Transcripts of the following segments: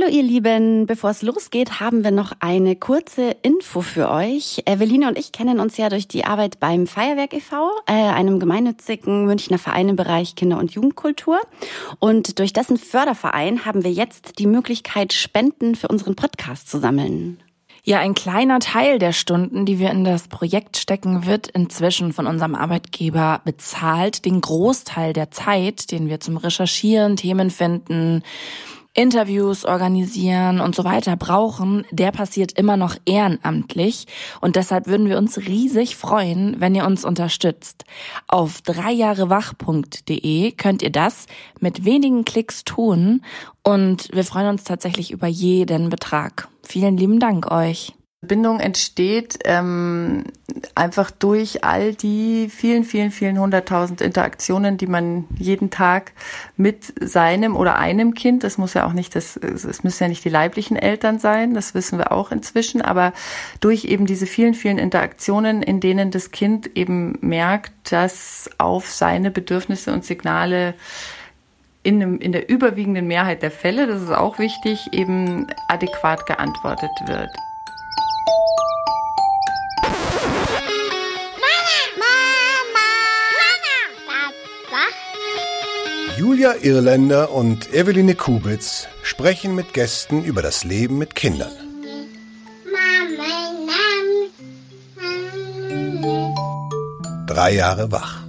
Hallo ihr Lieben, bevor es losgeht, haben wir noch eine kurze Info für euch. Eveline und ich kennen uns ja durch die Arbeit beim Feuerwerk e.V., äh, einem gemeinnützigen Münchner Verein im Bereich Kinder- und Jugendkultur. Und durch dessen Förderverein haben wir jetzt die Möglichkeit, Spenden für unseren Podcast zu sammeln. Ja, ein kleiner Teil der Stunden, die wir in das Projekt stecken, wird inzwischen von unserem Arbeitgeber bezahlt. Den Großteil der Zeit, den wir zum Recherchieren, Themen finden, Interviews organisieren und so weiter brauchen, der passiert immer noch ehrenamtlich. Und deshalb würden wir uns riesig freuen, wenn ihr uns unterstützt. Auf dreijahrewach.de könnt ihr das mit wenigen Klicks tun. Und wir freuen uns tatsächlich über jeden Betrag. Vielen lieben Dank euch. Bindung entsteht ähm, einfach durch all die vielen, vielen, vielen hunderttausend Interaktionen, die man jeden Tag mit seinem oder einem Kind, das muss ja auch nicht, das, es müssen ja nicht die leiblichen Eltern sein, das wissen wir auch inzwischen, aber durch eben diese vielen, vielen Interaktionen, in denen das Kind eben merkt, dass auf seine Bedürfnisse und Signale in, dem, in der überwiegenden Mehrheit der Fälle, das ist auch wichtig, eben adäquat geantwortet wird. Julia Irländer und Eveline Kubitz sprechen mit Gästen über das Leben mit Kindern. Drei Jahre wach.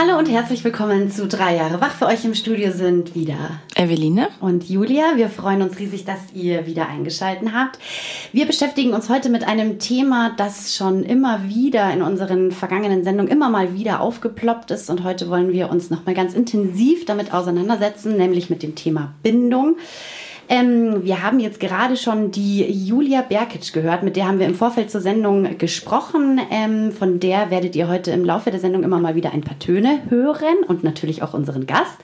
Hallo und herzlich willkommen zu Drei Jahre Wach. Für euch im Studio sind wieder Eveline und Julia. Wir freuen uns riesig, dass ihr wieder eingeschalten habt. Wir beschäftigen uns heute mit einem Thema, das schon immer wieder in unseren vergangenen Sendungen immer mal wieder aufgeploppt ist. Und heute wollen wir uns nochmal ganz intensiv damit auseinandersetzen, nämlich mit dem Thema Bindung. Ähm, wir haben jetzt gerade schon die Julia Berkic gehört, mit der haben wir im Vorfeld zur Sendung gesprochen. Ähm, von der werdet ihr heute im Laufe der Sendung immer mal wieder ein paar Töne hören und natürlich auch unseren Gast.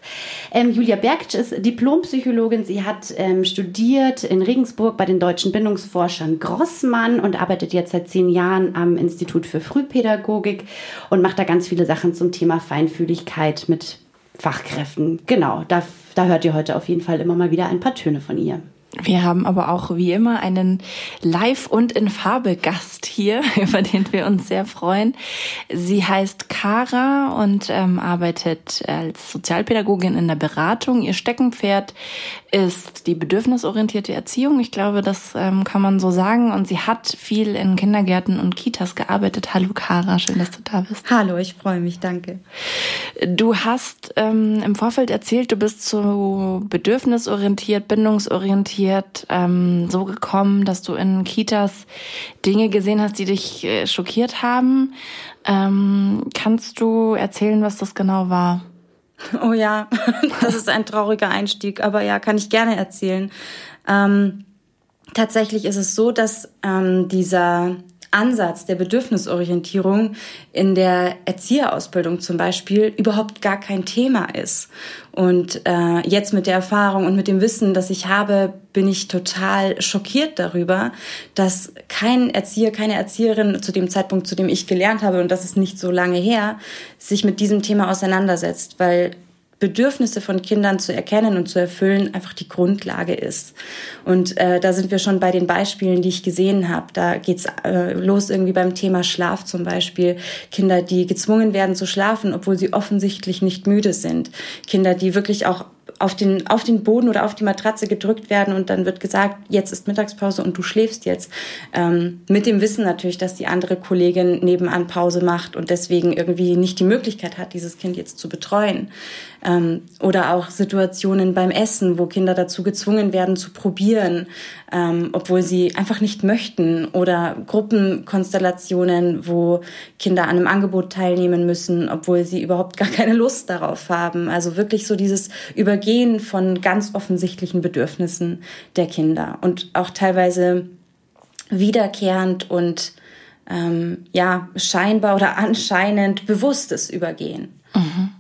Ähm, Julia Berkic ist Diplompsychologin. Sie hat ähm, studiert in Regensburg bei den deutschen Bindungsforschern Grossmann und arbeitet jetzt seit zehn Jahren am Institut für Frühpädagogik und macht da ganz viele Sachen zum Thema Feinfühligkeit mit Fachkräften. Genau, da, da hört ihr heute auf jeden Fall immer mal wieder ein paar Töne von ihr. Wir haben aber auch wie immer einen Live- und in Farbe Gast hier, über den wir uns sehr freuen. Sie heißt Kara und ähm, arbeitet als Sozialpädagogin in der Beratung. Ihr Steckenpferd ist die bedürfnisorientierte Erziehung. Ich glaube, das ähm, kann man so sagen. Und sie hat viel in Kindergärten und Kitas gearbeitet. Hallo Kara, schön, dass du da bist. Hallo, ich freue mich, danke. Du hast ähm, im Vorfeld erzählt, du bist so bedürfnisorientiert, bindungsorientiert schockiert ähm, so gekommen, dass du in Kitas Dinge gesehen hast, die dich äh, schockiert haben. Ähm, kannst du erzählen, was das genau war? Oh ja, das ist ein trauriger Einstieg, aber ja, kann ich gerne erzählen. Ähm, tatsächlich ist es so, dass ähm, dieser Ansatz der Bedürfnisorientierung in der Erzieherausbildung zum Beispiel überhaupt gar kein Thema ist. Und äh, jetzt mit der Erfahrung und mit dem Wissen, das ich habe, bin ich total schockiert darüber, dass kein Erzieher, keine Erzieherin zu dem Zeitpunkt, zu dem ich gelernt habe, und das ist nicht so lange her, sich mit diesem Thema auseinandersetzt, weil Bedürfnisse von Kindern zu erkennen und zu erfüllen einfach die Grundlage ist. Und äh, da sind wir schon bei den Beispielen, die ich gesehen habe. Da geht's äh, los irgendwie beim Thema Schlaf zum Beispiel. Kinder, die gezwungen werden zu schlafen, obwohl sie offensichtlich nicht müde sind. Kinder, die wirklich auch auf den, auf den Boden oder auf die Matratze gedrückt werden und dann wird gesagt, jetzt ist Mittagspause und du schläfst jetzt. Ähm, mit dem Wissen natürlich, dass die andere Kollegin nebenan Pause macht und deswegen irgendwie nicht die Möglichkeit hat, dieses Kind jetzt zu betreuen. Ähm, oder auch Situationen beim Essen, wo Kinder dazu gezwungen werden zu probieren, ähm, obwohl sie einfach nicht möchten. Oder Gruppenkonstellationen, wo Kinder an einem Angebot teilnehmen müssen, obwohl sie überhaupt gar keine Lust darauf haben. Also wirklich so dieses Übergehen von ganz offensichtlichen Bedürfnissen der Kinder und auch teilweise wiederkehrend und ähm, ja scheinbar oder anscheinend bewusstes Übergehen. Mhm.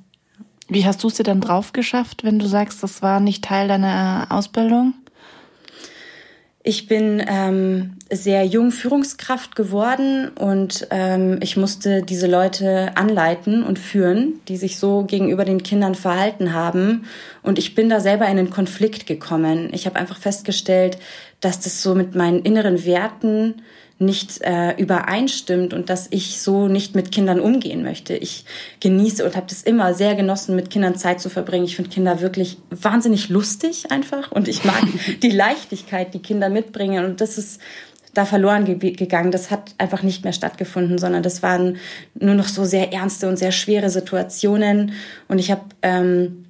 Wie hast du es dir dann drauf geschafft, wenn du sagst, das war nicht Teil deiner Ausbildung? Ich bin ähm, sehr jung Führungskraft geworden und ähm, ich musste diese Leute anleiten und führen, die sich so gegenüber den Kindern verhalten haben. Und ich bin da selber in einen Konflikt gekommen. Ich habe einfach festgestellt, dass das so mit meinen inneren Werten nicht äh, übereinstimmt und dass ich so nicht mit Kindern umgehen möchte. Ich genieße und habe das immer sehr genossen, mit Kindern Zeit zu verbringen. Ich finde Kinder wirklich wahnsinnig lustig einfach und ich mag die Leichtigkeit, die Kinder mitbringen und das ist da verloren ge gegangen. Das hat einfach nicht mehr stattgefunden, sondern das waren nur noch so sehr ernste und sehr schwere Situationen und ich habe ähm,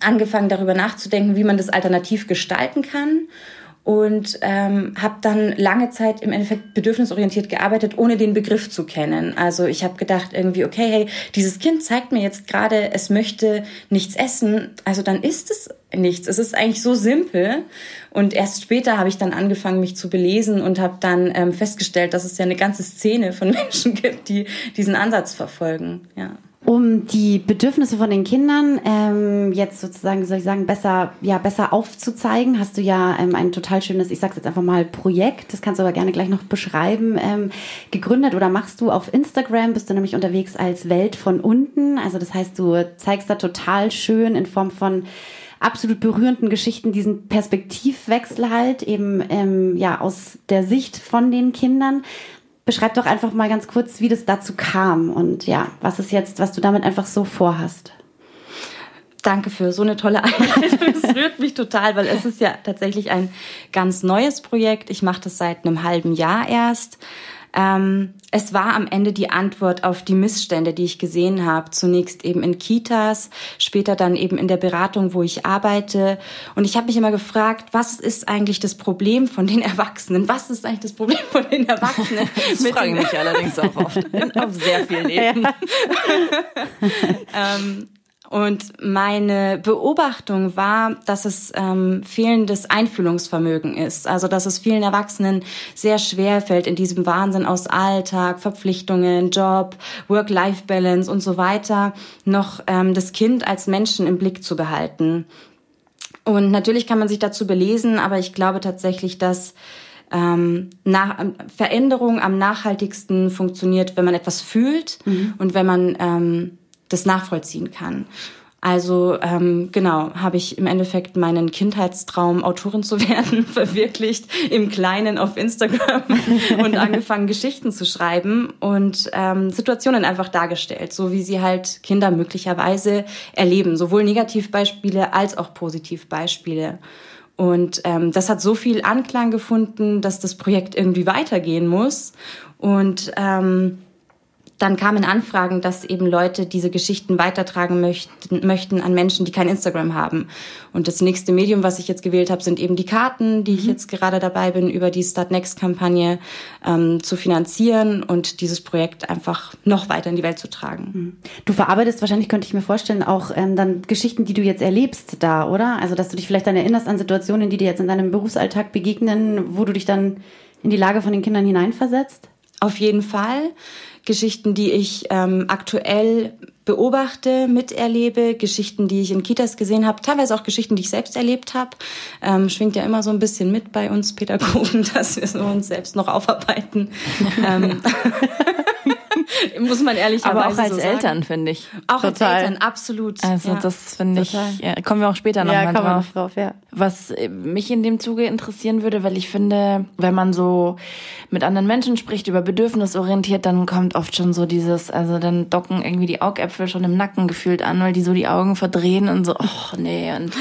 angefangen darüber nachzudenken, wie man das alternativ gestalten kann und ähm, habe dann lange Zeit im Endeffekt bedürfnisorientiert gearbeitet, ohne den Begriff zu kennen. Also ich habe gedacht irgendwie, okay, hey, dieses Kind zeigt mir jetzt gerade, es möchte nichts essen, also dann ist es nichts. Es ist eigentlich so simpel. Und erst später habe ich dann angefangen, mich zu belesen und habe dann ähm, festgestellt, dass es ja eine ganze Szene von Menschen gibt, die diesen Ansatz verfolgen. Ja um die Bedürfnisse von den Kindern ähm, jetzt sozusagen, soll ich sagen, besser, ja, besser aufzuzeigen, hast du ja ähm, ein total schönes, ich sag's jetzt einfach mal, Projekt, das kannst du aber gerne gleich noch beschreiben, ähm, gegründet oder machst du auf Instagram, bist du nämlich unterwegs als Welt von unten. Also das heißt, du zeigst da total schön in Form von absolut berührenden Geschichten diesen Perspektivwechsel halt eben ähm, ja aus der Sicht von den Kindern. Beschreib doch einfach mal ganz kurz, wie das dazu kam und ja, was ist jetzt, was du damit einfach so vorhast. Danke für so eine tolle Einleitung. Es rührt mich total, weil es ist ja tatsächlich ein ganz neues Projekt. Ich mache das seit einem halben Jahr erst. Ähm, es war am Ende die Antwort auf die Missstände, die ich gesehen habe. Zunächst eben in Kitas, später dann eben in der Beratung, wo ich arbeite. Und ich habe mich immer gefragt, was ist eigentlich das Problem von den Erwachsenen? Was ist eigentlich das Problem von den Erwachsenen? Das frage ich mich allerdings auch oft auf sehr vielen Ebenen. ähm, und meine Beobachtung war, dass es ähm, fehlendes Einfühlungsvermögen ist. Also dass es vielen Erwachsenen sehr schwer fällt, in diesem Wahnsinn aus Alltag, Verpflichtungen, Job, Work-Life-Balance und so weiter, noch ähm, das Kind als Menschen im Blick zu behalten. Und natürlich kann man sich dazu belesen, aber ich glaube tatsächlich, dass ähm, nach, Veränderung am nachhaltigsten funktioniert, wenn man etwas fühlt mhm. und wenn man ähm, das nachvollziehen kann. Also ähm, genau, habe ich im Endeffekt meinen Kindheitstraum, Autorin zu werden, verwirklicht im Kleinen auf Instagram und angefangen, Geschichten zu schreiben und ähm, Situationen einfach dargestellt, so wie sie halt Kinder möglicherweise erleben, sowohl Negativbeispiele als auch Positivbeispiele. Und ähm, das hat so viel Anklang gefunden, dass das Projekt irgendwie weitergehen muss. Und ähm, dann kamen Anfragen, dass eben Leute diese Geschichten weitertragen möchten, möchten an Menschen, die kein Instagram haben. Und das nächste Medium, was ich jetzt gewählt habe, sind eben die Karten, die mhm. ich jetzt gerade dabei bin, über die Start Next-Kampagne ähm, zu finanzieren und dieses Projekt einfach noch weiter in die Welt zu tragen. Mhm. Du verarbeitest wahrscheinlich, könnte ich mir vorstellen, auch ähm, dann Geschichten, die du jetzt erlebst da, oder? Also, dass du dich vielleicht dann erinnerst an Situationen, die dir jetzt in deinem Berufsalltag begegnen, wo du dich dann in die Lage von den Kindern hineinversetzt? Auf jeden Fall. Geschichten, die ich ähm, aktuell beobachte, miterlebe, Geschichten, die ich in Kitas gesehen habe, teilweise auch Geschichten, die ich selbst erlebt habe. Ähm, schwingt ja immer so ein bisschen mit bei uns Pädagogen, dass wir so uns selbst noch aufarbeiten. ähm, muss man ehrlicherweise Aber auch als so Eltern, finde ich. Auch Total. als Eltern, absolut. Also ja. das finde ich, ja, kommen wir auch später nochmal ja, drauf. drauf ja. Was äh, mich in dem Zuge interessieren würde, weil ich finde, wenn man so mit anderen Menschen spricht, über bedürfnisorientiert, dann kommt oft schon so dieses, also dann docken irgendwie die Augäpfel schon im Nacken gefühlt an, weil die so die Augen verdrehen und so, oh nee, und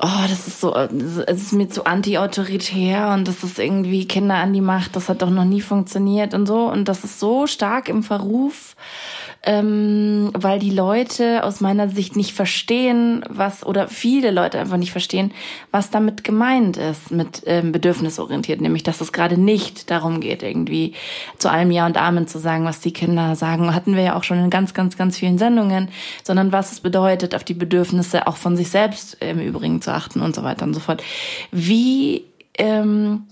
oh, das ist so, es ist mir zu anti-autoritär und das ist irgendwie Kinder an die Macht, das hat doch noch nie funktioniert und so. Und das ist so stark im Verruf ähm, weil die Leute aus meiner Sicht nicht verstehen, was oder viele Leute einfach nicht verstehen, was damit gemeint ist mit ähm, bedürfnisorientiert, nämlich dass es gerade nicht darum geht, irgendwie zu allem Ja und Amen zu sagen, was die Kinder sagen. Hatten wir ja auch schon in ganz, ganz, ganz vielen Sendungen, sondern was es bedeutet, auf die Bedürfnisse auch von sich selbst im Übrigen zu achten und so weiter und so fort. Wie ähm,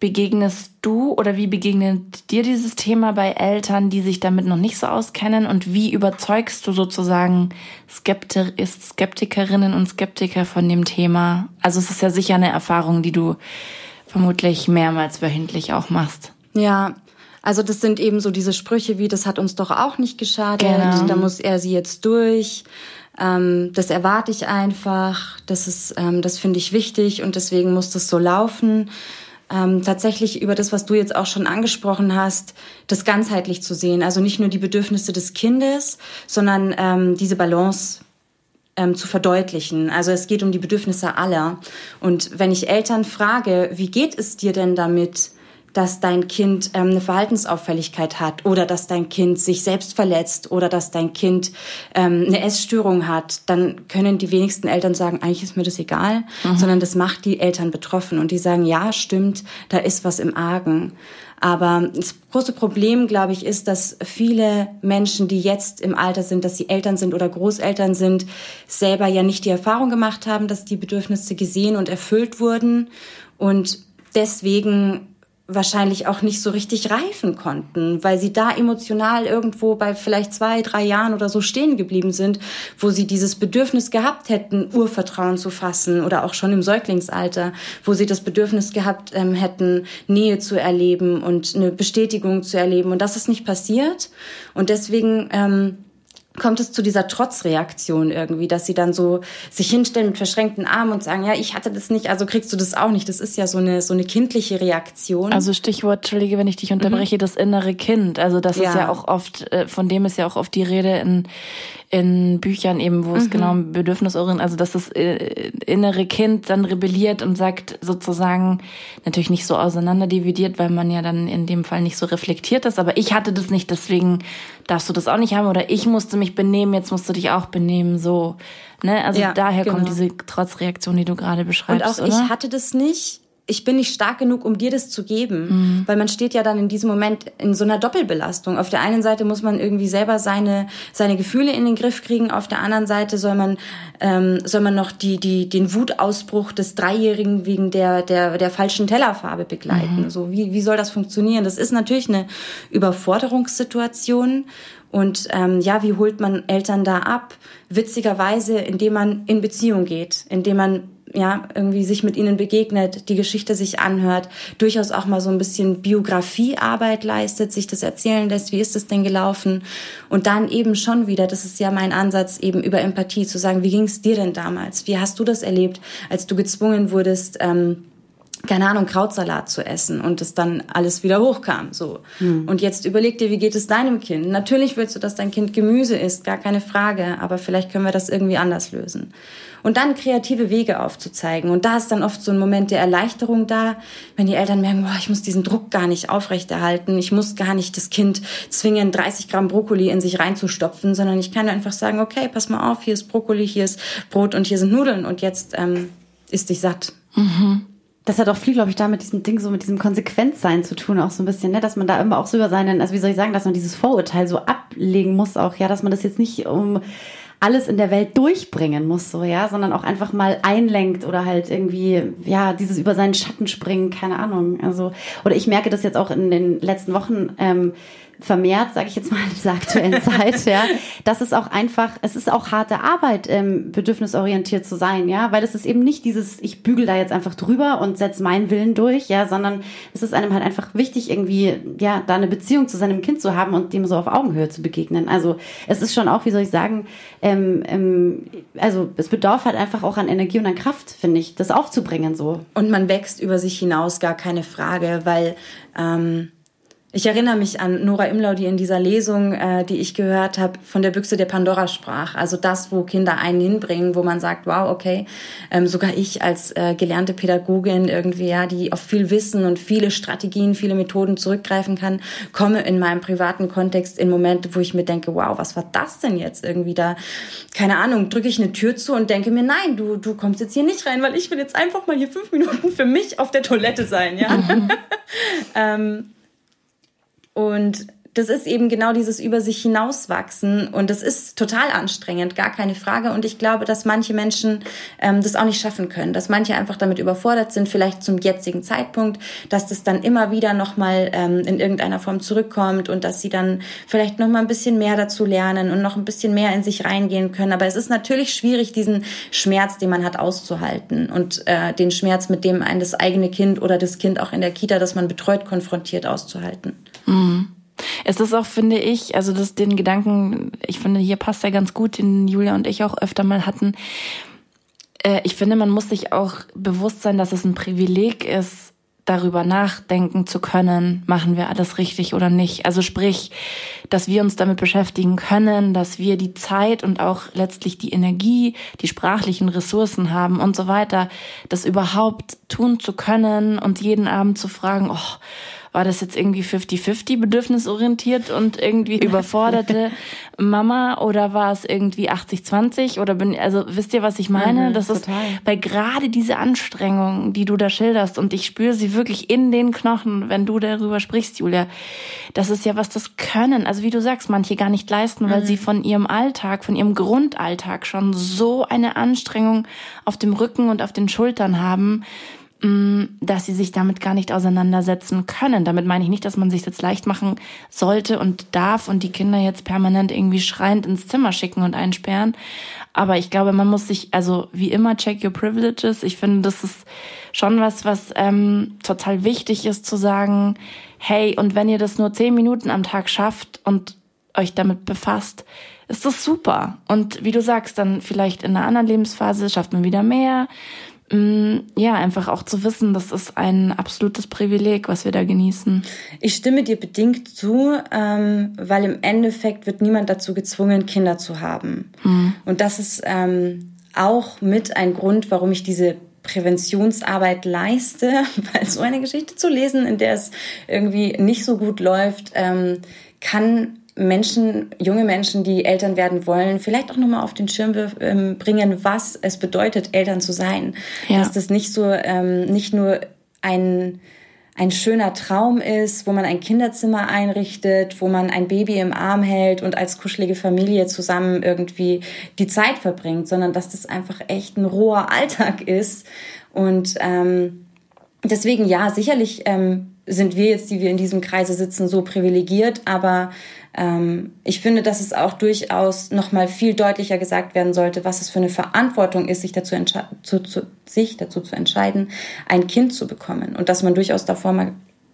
begegnest du oder wie begegnet dir dieses Thema bei Eltern, die sich damit noch nicht so auskennen und wie überzeugst du sozusagen Skepti Skeptikerinnen und Skeptiker von dem Thema? Also es ist ja sicher eine Erfahrung, die du vermutlich mehrmals wöchentlich auch machst. Ja, also das sind eben so diese Sprüche wie, das hat uns doch auch nicht geschadet, genau. da muss er sie jetzt durch. Ähm, das erwarte ich einfach, das ist, ähm, das finde ich wichtig und deswegen muss das so laufen. Ähm, tatsächlich über das, was du jetzt auch schon angesprochen hast, das ganzheitlich zu sehen. Also nicht nur die Bedürfnisse des Kindes, sondern ähm, diese Balance ähm, zu verdeutlichen. Also es geht um die Bedürfnisse aller. Und wenn ich Eltern frage, wie geht es dir denn damit, dass dein Kind ähm, eine Verhaltensauffälligkeit hat oder dass dein Kind sich selbst verletzt oder dass dein Kind ähm, eine Essstörung hat, dann können die wenigsten Eltern sagen, eigentlich ist mir das egal, mhm. sondern das macht die Eltern betroffen und die sagen, ja, stimmt, da ist was im Argen. Aber das große Problem, glaube ich, ist, dass viele Menschen, die jetzt im Alter sind, dass sie Eltern sind oder Großeltern sind, selber ja nicht die Erfahrung gemacht haben, dass die Bedürfnisse gesehen und erfüllt wurden und deswegen wahrscheinlich auch nicht so richtig reifen konnten, weil sie da emotional irgendwo bei vielleicht zwei, drei Jahren oder so stehen geblieben sind, wo sie dieses Bedürfnis gehabt hätten, Urvertrauen zu fassen oder auch schon im Säuglingsalter, wo sie das Bedürfnis gehabt ähm, hätten, Nähe zu erleben und eine Bestätigung zu erleben. Und das ist nicht passiert. Und deswegen ähm, kommt es zu dieser Trotzreaktion irgendwie, dass sie dann so sich hinstellen mit verschränkten Armen und sagen, ja, ich hatte das nicht, also kriegst du das auch nicht. Das ist ja so eine so eine kindliche Reaktion. Also Stichwort, entschuldige, wenn ich dich unterbreche, mhm. das innere Kind. Also das ja. ist ja auch oft, äh, von dem ist ja auch oft die Rede in in Büchern eben, wo es mhm. genau um Bedürfnisorientierung, also dass das äh, innere Kind dann rebelliert und sagt sozusagen, natürlich nicht so auseinanderdividiert, weil man ja dann in dem Fall nicht so reflektiert ist, aber ich hatte das nicht, deswegen darfst du das auch nicht haben oder ich musste mich benehmen, jetzt musst du dich auch benehmen, so. Ne? Also ja, daher genau. kommt diese Trotzreaktion, die du gerade beschreibst. Und auch oder? ich hatte das nicht ich bin nicht stark genug, um dir das zu geben. Mhm. Weil man steht ja dann in diesem Moment in so einer Doppelbelastung. Auf der einen Seite muss man irgendwie selber seine, seine Gefühle in den Griff kriegen. Auf der anderen Seite soll man, ähm, soll man noch die, die, den Wutausbruch des Dreijährigen wegen der, der, der falschen Tellerfarbe begleiten. Mhm. So, wie, wie soll das funktionieren? Das ist natürlich eine Überforderungssituation. Und ähm, ja, wie holt man Eltern da ab? Witzigerweise, indem man in Beziehung geht, indem man ja irgendwie sich mit ihnen begegnet, die Geschichte sich anhört, durchaus auch mal so ein bisschen Biografiearbeit leistet, sich das erzählen lässt, wie ist es denn gelaufen? Und dann eben schon wieder, das ist ja mein Ansatz, eben über Empathie zu sagen, wie ging es dir denn damals? Wie hast du das erlebt, als du gezwungen wurdest, ähm, keine Ahnung, Krautsalat zu essen und es dann alles wieder hochkam, so. Hm. Und jetzt überleg dir, wie geht es deinem Kind? Natürlich willst du, dass dein Kind Gemüse isst, gar keine Frage, aber vielleicht können wir das irgendwie anders lösen. Und dann kreative Wege aufzuzeigen. Und da ist dann oft so ein Moment der Erleichterung da, wenn die Eltern merken, boah, ich muss diesen Druck gar nicht aufrechterhalten, ich muss gar nicht das Kind zwingen, 30 Gramm Brokkoli in sich reinzustopfen, sondern ich kann einfach sagen, okay, pass mal auf, hier ist Brokkoli, hier ist Brot und hier sind Nudeln und jetzt ähm, isst dich satt. Mhm das hat auch viel, glaube ich, da mit diesem Ding, so mit diesem Konsequenzsein zu tun, auch so ein bisschen, ne? dass man da immer auch so über seinen, also wie soll ich sagen, dass man dieses Vorurteil so ablegen muss, auch, ja, dass man das jetzt nicht um alles in der Welt durchbringen muss, so, ja, sondern auch einfach mal einlenkt oder halt irgendwie, ja, dieses über seinen Schatten springen, keine Ahnung. Also, oder ich merke das jetzt auch in den letzten Wochen, ähm, vermehrt, sage ich jetzt mal in dieser aktuellen Zeit, ja, das ist auch einfach, es ist auch harte Arbeit, ähm, bedürfnisorientiert zu sein, ja, weil es ist eben nicht dieses, ich bügel da jetzt einfach drüber und setze meinen Willen durch, ja, sondern es ist einem halt einfach wichtig, irgendwie, ja, da eine Beziehung zu seinem Kind zu haben und dem so auf Augenhöhe zu begegnen. Also es ist schon auch, wie soll ich sagen, ähm, ähm, also es bedarf halt einfach auch an Energie und an Kraft, finde ich, das aufzubringen so. Und man wächst über sich hinaus, gar keine Frage, weil ähm ich erinnere mich an Nora Imlau, die in dieser Lesung, äh, die ich gehört habe, von der Büchse der Pandora sprach. Also das, wo Kinder einen hinbringen, wo man sagt, wow, okay, ähm, sogar ich als äh, gelernte Pädagogin irgendwie, ja, die auf viel Wissen und viele Strategien, viele Methoden zurückgreifen kann, komme in meinem privaten Kontext in Momente, wo ich mir denke, wow, was war das denn jetzt irgendwie da? Keine Ahnung, drücke ich eine Tür zu und denke mir, nein, du, du kommst jetzt hier nicht rein, weil ich will jetzt einfach mal hier fünf Minuten für mich auf der Toilette sein, ja. ähm, und das ist eben genau dieses über sich hinauswachsen und das ist total anstrengend, gar keine Frage. Und ich glaube, dass manche Menschen ähm, das auch nicht schaffen können, dass manche einfach damit überfordert sind, vielleicht zum jetzigen Zeitpunkt, dass das dann immer wieder nochmal ähm, in irgendeiner Form zurückkommt und dass sie dann vielleicht nochmal ein bisschen mehr dazu lernen und noch ein bisschen mehr in sich reingehen können. Aber es ist natürlich schwierig, diesen Schmerz, den man hat, auszuhalten und äh, den Schmerz, mit dem ein das eigene Kind oder das Kind auch in der Kita, das man betreut, konfrontiert, auszuhalten. Mhm. Es ist auch, finde ich, also das den Gedanken, ich finde, hier passt er ganz gut, den Julia und ich auch öfter mal hatten. Äh, ich finde, man muss sich auch bewusst sein, dass es ein Privileg ist, darüber nachdenken zu können, machen wir alles richtig oder nicht. Also sprich, dass wir uns damit beschäftigen können, dass wir die Zeit und auch letztlich die Energie, die sprachlichen Ressourcen haben und so weiter, das überhaupt tun zu können und jeden Abend zu fragen, oh, war das jetzt irgendwie 50-50 bedürfnisorientiert und irgendwie überforderte Mama oder war es irgendwie 80-20 oder bin, also wisst ihr, was ich meine? Mhm, das ist, weil gerade diese Anstrengung, die du da schilderst und ich spüre sie wirklich in den Knochen, wenn du darüber sprichst, Julia, das ist ja was, das können, also wie du sagst, manche gar nicht leisten, weil mhm. sie von ihrem Alltag, von ihrem Grundalltag schon so eine Anstrengung auf dem Rücken und auf den Schultern haben, dass sie sich damit gar nicht auseinandersetzen können. Damit meine ich nicht, dass man sich jetzt leicht machen sollte und darf und die Kinder jetzt permanent irgendwie schreiend ins Zimmer schicken und einsperren. Aber ich glaube, man muss sich, also wie immer, check your privileges. Ich finde, das ist schon was, was ähm, total wichtig ist zu sagen, hey, und wenn ihr das nur zehn Minuten am Tag schafft und euch damit befasst, ist das super. Und wie du sagst, dann vielleicht in einer anderen Lebensphase schafft man wieder mehr Mm, ja, einfach auch zu wissen, das ist ein absolutes Privileg, was wir da genießen. Ich stimme dir bedingt zu, ähm, weil im Endeffekt wird niemand dazu gezwungen, Kinder zu haben. Mhm. Und das ist ähm, auch mit ein Grund, warum ich diese Präventionsarbeit leiste, weil so eine Geschichte zu lesen, in der es irgendwie nicht so gut läuft, ähm, kann Menschen, junge Menschen, die Eltern werden wollen, vielleicht auch nochmal auf den Schirm ähm, bringen, was es bedeutet, Eltern zu sein. Ja. Dass das nicht so, ähm, nicht nur ein, ein schöner Traum ist, wo man ein Kinderzimmer einrichtet, wo man ein Baby im Arm hält und als kuschelige Familie zusammen irgendwie die Zeit verbringt, sondern dass das einfach echt ein roher Alltag ist. Und ähm, deswegen ja, sicherlich ähm, sind wir jetzt, die wir in diesem Kreise sitzen, so privilegiert, aber ich finde, dass es auch durchaus noch mal viel deutlicher gesagt werden sollte, was es für eine Verantwortung ist, sich dazu, zu, zu, sich dazu zu entscheiden, ein Kind zu bekommen und dass man durchaus davor mal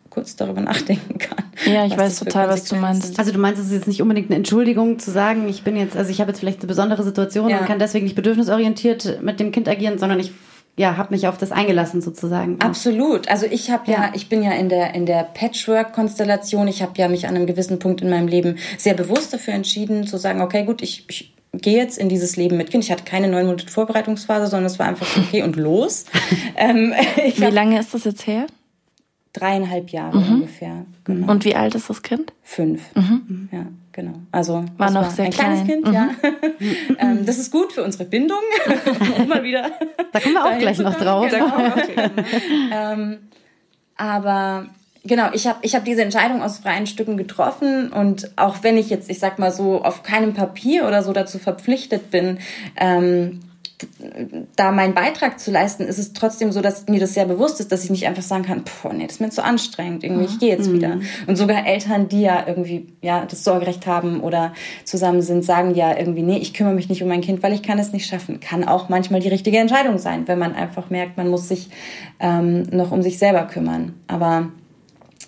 kurz darüber nachdenken kann. Ja, ich weiß total, was du meinst. Also du meinst, es ist jetzt nicht unbedingt eine Entschuldigung zu sagen, ich bin jetzt, also ich habe jetzt vielleicht eine besondere Situation ja. und kann deswegen nicht bedürfnisorientiert mit dem Kind agieren, sondern ich ja, habe mich auf das eingelassen sozusagen. Absolut. Also ich habe ja, ja, ich bin ja in der in der Patchwork-Konstellation. Ich habe ja mich an einem gewissen Punkt in meinem Leben sehr bewusst dafür entschieden zu sagen, okay, gut, ich, ich gehe jetzt in dieses Leben mit Kind. Ich hatte keine neun Monate Vorbereitungsphase, sondern es war einfach so, okay und los. ähm, wie lange ist das jetzt her? Dreieinhalb Jahre mhm. ungefähr. Genau. Und wie alt ist das Kind? Fünf. Mhm. Ja genau. Also war noch war sehr ein klein. kleines Kind, mhm. ja. ähm, das ist gut für unsere Bindung. Mal wieder. Da kommen wir auch gleich noch drauf. Genau. ähm, aber genau, ich habe ich hab diese Entscheidung aus freien Stücken getroffen und auch wenn ich jetzt, ich sag mal so, auf keinem Papier oder so dazu verpflichtet bin, ähm, da meinen Beitrag zu leisten, ist es trotzdem so, dass mir das sehr bewusst ist, dass ich nicht einfach sagen kann, boah, nee, das ist mir zu anstrengend, irgendwie, ich gehe jetzt mhm. wieder. Und sogar Eltern, die ja irgendwie ja das Sorgerecht haben oder zusammen sind, sagen ja irgendwie, nee, ich kümmere mich nicht um mein Kind, weil ich kann es nicht schaffen. Kann auch manchmal die richtige Entscheidung sein, wenn man einfach merkt, man muss sich ähm, noch um sich selber kümmern. Aber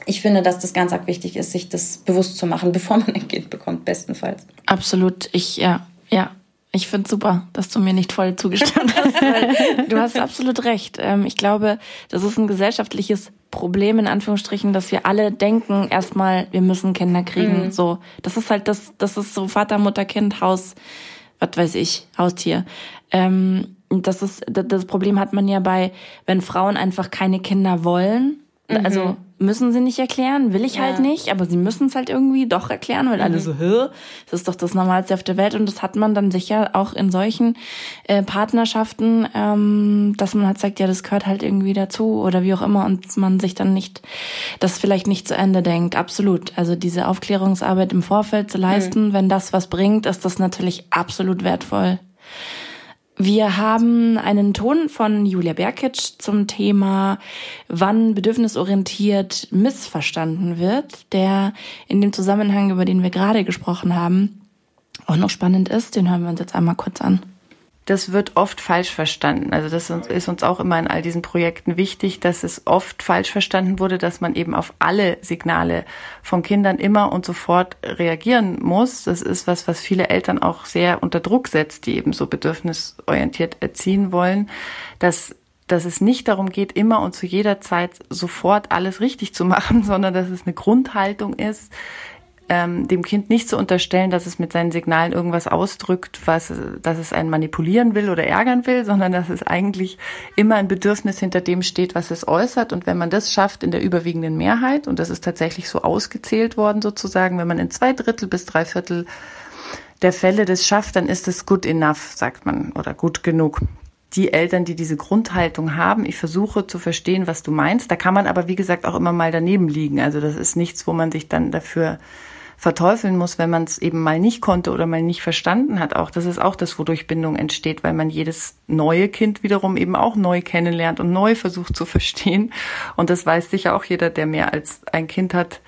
ich finde, dass das ganz arg wichtig ist, sich das bewusst zu machen, bevor man ein Kind bekommt, bestenfalls. Absolut. Ich, ja, ja, ich finde super, dass du mir nicht voll zugestimmt hast. Weil du hast absolut recht. Ähm, ich glaube, das ist ein gesellschaftliches Problem in Anführungsstrichen, dass wir alle denken erstmal, wir müssen Kinder kriegen. Mhm. So, das ist halt das, das ist so Vater, Mutter, Kind, Haus, was weiß ich, Haustier. Ähm, das ist das Problem hat man ja bei, wenn Frauen einfach keine Kinder wollen Also müssen sie nicht erklären, will ich halt Ja. nicht, aber sie müssen es halt irgendwie doch erklären, weil alle so, hä, das ist doch das Normalste auf der Welt und das hat man dann sicher auch in solchen äh, Partnerschaften, ähm, dass man halt sagt, ja, das gehört halt irgendwie dazu oder wie auch immer und man sich dann nicht, das vielleicht nicht zu Ende denkt. Absolut. Also diese Aufklärungsarbeit im Vorfeld zu leisten, wenn das was bringt, ist das natürlich absolut wertvoll. Wir haben einen Ton von Julia Berkic zum Thema, wann bedürfnisorientiert missverstanden wird, der in dem Zusammenhang, über den wir gerade gesprochen haben, auch noch spannend ist. Den hören wir uns jetzt einmal kurz an. Das wird oft falsch verstanden. Also das ist uns auch immer in all diesen Projekten wichtig, dass es oft falsch verstanden wurde, dass man eben auf alle Signale von Kindern immer und sofort reagieren muss. Das ist was, was viele Eltern auch sehr unter Druck setzt, die eben so bedürfnisorientiert erziehen wollen, dass dass es nicht darum geht, immer und zu jeder Zeit sofort alles richtig zu machen, sondern dass es eine Grundhaltung ist, ähm, dem Kind nicht zu unterstellen, dass es mit seinen Signalen irgendwas ausdrückt, was, dass es einen manipulieren will oder ärgern will, sondern dass es eigentlich immer ein Bedürfnis hinter dem steht, was es äußert. Und wenn man das schafft in der überwiegenden Mehrheit, und das ist tatsächlich so ausgezählt worden sozusagen, wenn man in zwei Drittel bis drei Viertel der Fälle das schafft, dann ist es good enough, sagt man, oder gut genug die Eltern, die diese Grundhaltung haben, ich versuche zu verstehen, was du meinst. Da kann man aber, wie gesagt, auch immer mal daneben liegen. Also das ist nichts, wo man sich dann dafür verteufeln muss, wenn man es eben mal nicht konnte oder mal nicht verstanden hat. Auch das ist auch das, wodurch Bindung entsteht, weil man jedes neue Kind wiederum eben auch neu kennenlernt und neu versucht zu verstehen. Und das weiß sicher auch jeder, der mehr als ein Kind hat,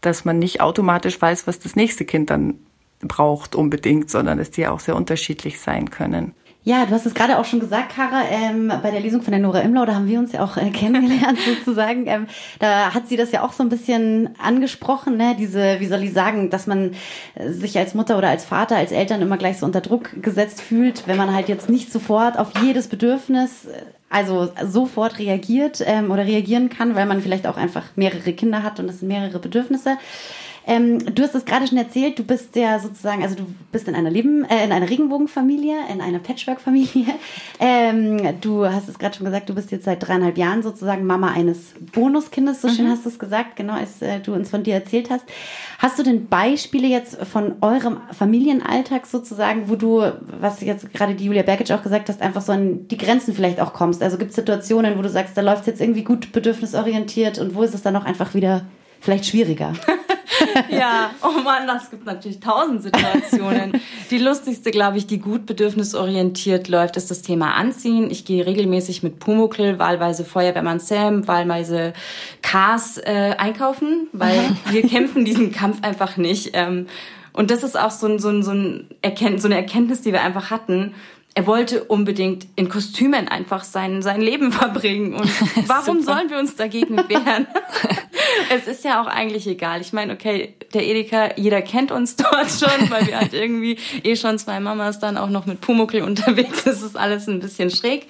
dass man nicht automatisch weiß, was das nächste Kind dann braucht unbedingt, sondern dass die auch sehr unterschiedlich sein können. Ja, du hast es gerade auch schon gesagt, Kara, ähm, bei der Lesung von der Nora Imlau, da haben wir uns ja auch äh, kennengelernt sozusagen. Ähm, da hat sie das ja auch so ein bisschen angesprochen, ne? diese, wie soll ich sagen, dass man äh, sich als Mutter oder als Vater, als Eltern immer gleich so unter Druck gesetzt fühlt, wenn man halt jetzt nicht sofort auf jedes Bedürfnis, äh, also sofort reagiert ähm, oder reagieren kann, weil man vielleicht auch einfach mehrere Kinder hat und es sind mehrere Bedürfnisse. Ähm, du hast es gerade schon erzählt, du bist ja sozusagen, also du bist in einer Leben, äh, in einer Regenbogenfamilie, in einer Patchwork-Familie. Ähm, du hast es gerade schon gesagt, du bist jetzt seit dreieinhalb Jahren sozusagen Mama eines Bonuskindes, so schön hast du es gesagt, genau als äh, du uns von dir erzählt hast. Hast du denn Beispiele jetzt von eurem Familienalltag sozusagen, wo du, was jetzt gerade die Julia Bergic auch gesagt hast, einfach so an die Grenzen vielleicht auch kommst? Also gibt es Situationen, wo du sagst, da läuft es jetzt irgendwie gut bedürfnisorientiert und wo ist es dann auch einfach wieder vielleicht schwieriger? Ja, oh Mann, das gibt natürlich tausend Situationen. Die lustigste, glaube ich, die gut bedürfnisorientiert läuft, ist das Thema Anziehen. Ich gehe regelmäßig mit Pumuckl, wahlweise Feuerwehrmann Sam, wahlweise Cars äh, einkaufen, weil wir kämpfen diesen Kampf einfach nicht. Ähm, und das ist auch so, ein, so, ein, so, ein Erkennt, so eine Erkenntnis, die wir einfach hatten. Er wollte unbedingt in Kostümen einfach sein, sein Leben verbringen. Und warum sollen wir uns dagegen wehren? Es ist ja auch eigentlich egal. Ich meine, okay, der Edeka, jeder kennt uns dort schon, weil wir halt irgendwie eh schon zwei Mamas dann auch noch mit Pumuckl unterwegs. Das ist alles ein bisschen schräg.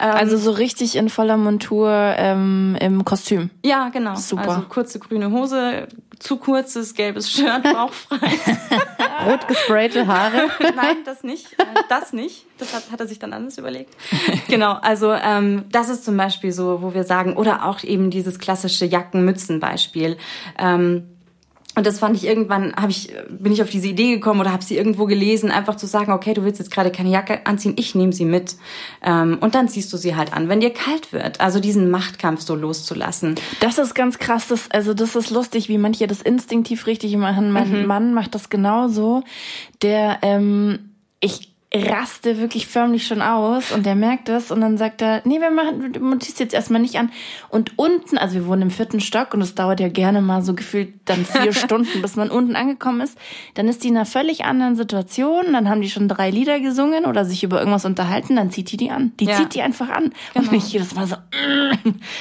Ähm, Also so richtig in voller Montur ähm, im Kostüm. ja, genau. Super. Also kurze grüne Hose, zu kurzes gelbes Shirt, bauchfrei. Rot gesprayte Haare. Nein, das nicht. Äh, Das nicht. Das hat, hat er sich dann anders überlegt. Genau, also ähm, das ist zum Beispiel so, wo wir sagen, oder auch eben dieses klassische Jacken-Mützen-Beispiel. Ähm, und das fand ich irgendwann, hab ich, bin ich auf diese Idee gekommen oder habe sie irgendwo gelesen, einfach zu sagen, okay, du willst jetzt gerade keine Jacke anziehen, ich nehme sie mit. Ähm, und dann ziehst du sie halt an, wenn dir kalt wird. Also diesen Machtkampf so loszulassen. Das ist ganz krass. Das, also das ist lustig, wie manche das instinktiv richtig machen. Mein Mann macht das genauso. Der, ähm, ich raste wirklich förmlich schon aus und der merkt das und dann sagt er, nee, wir machen, du ziehst jetzt erstmal nicht an. Und unten, also wir wohnen im vierten Stock und es dauert ja gerne mal so gefühlt dann vier Stunden, bis man unten angekommen ist. Dann ist die in einer völlig anderen Situation, dann haben die schon drei Lieder gesungen oder sich über irgendwas unterhalten, dann zieht die die an. Die Ja. zieht die einfach an. Und ich jedes Mal so,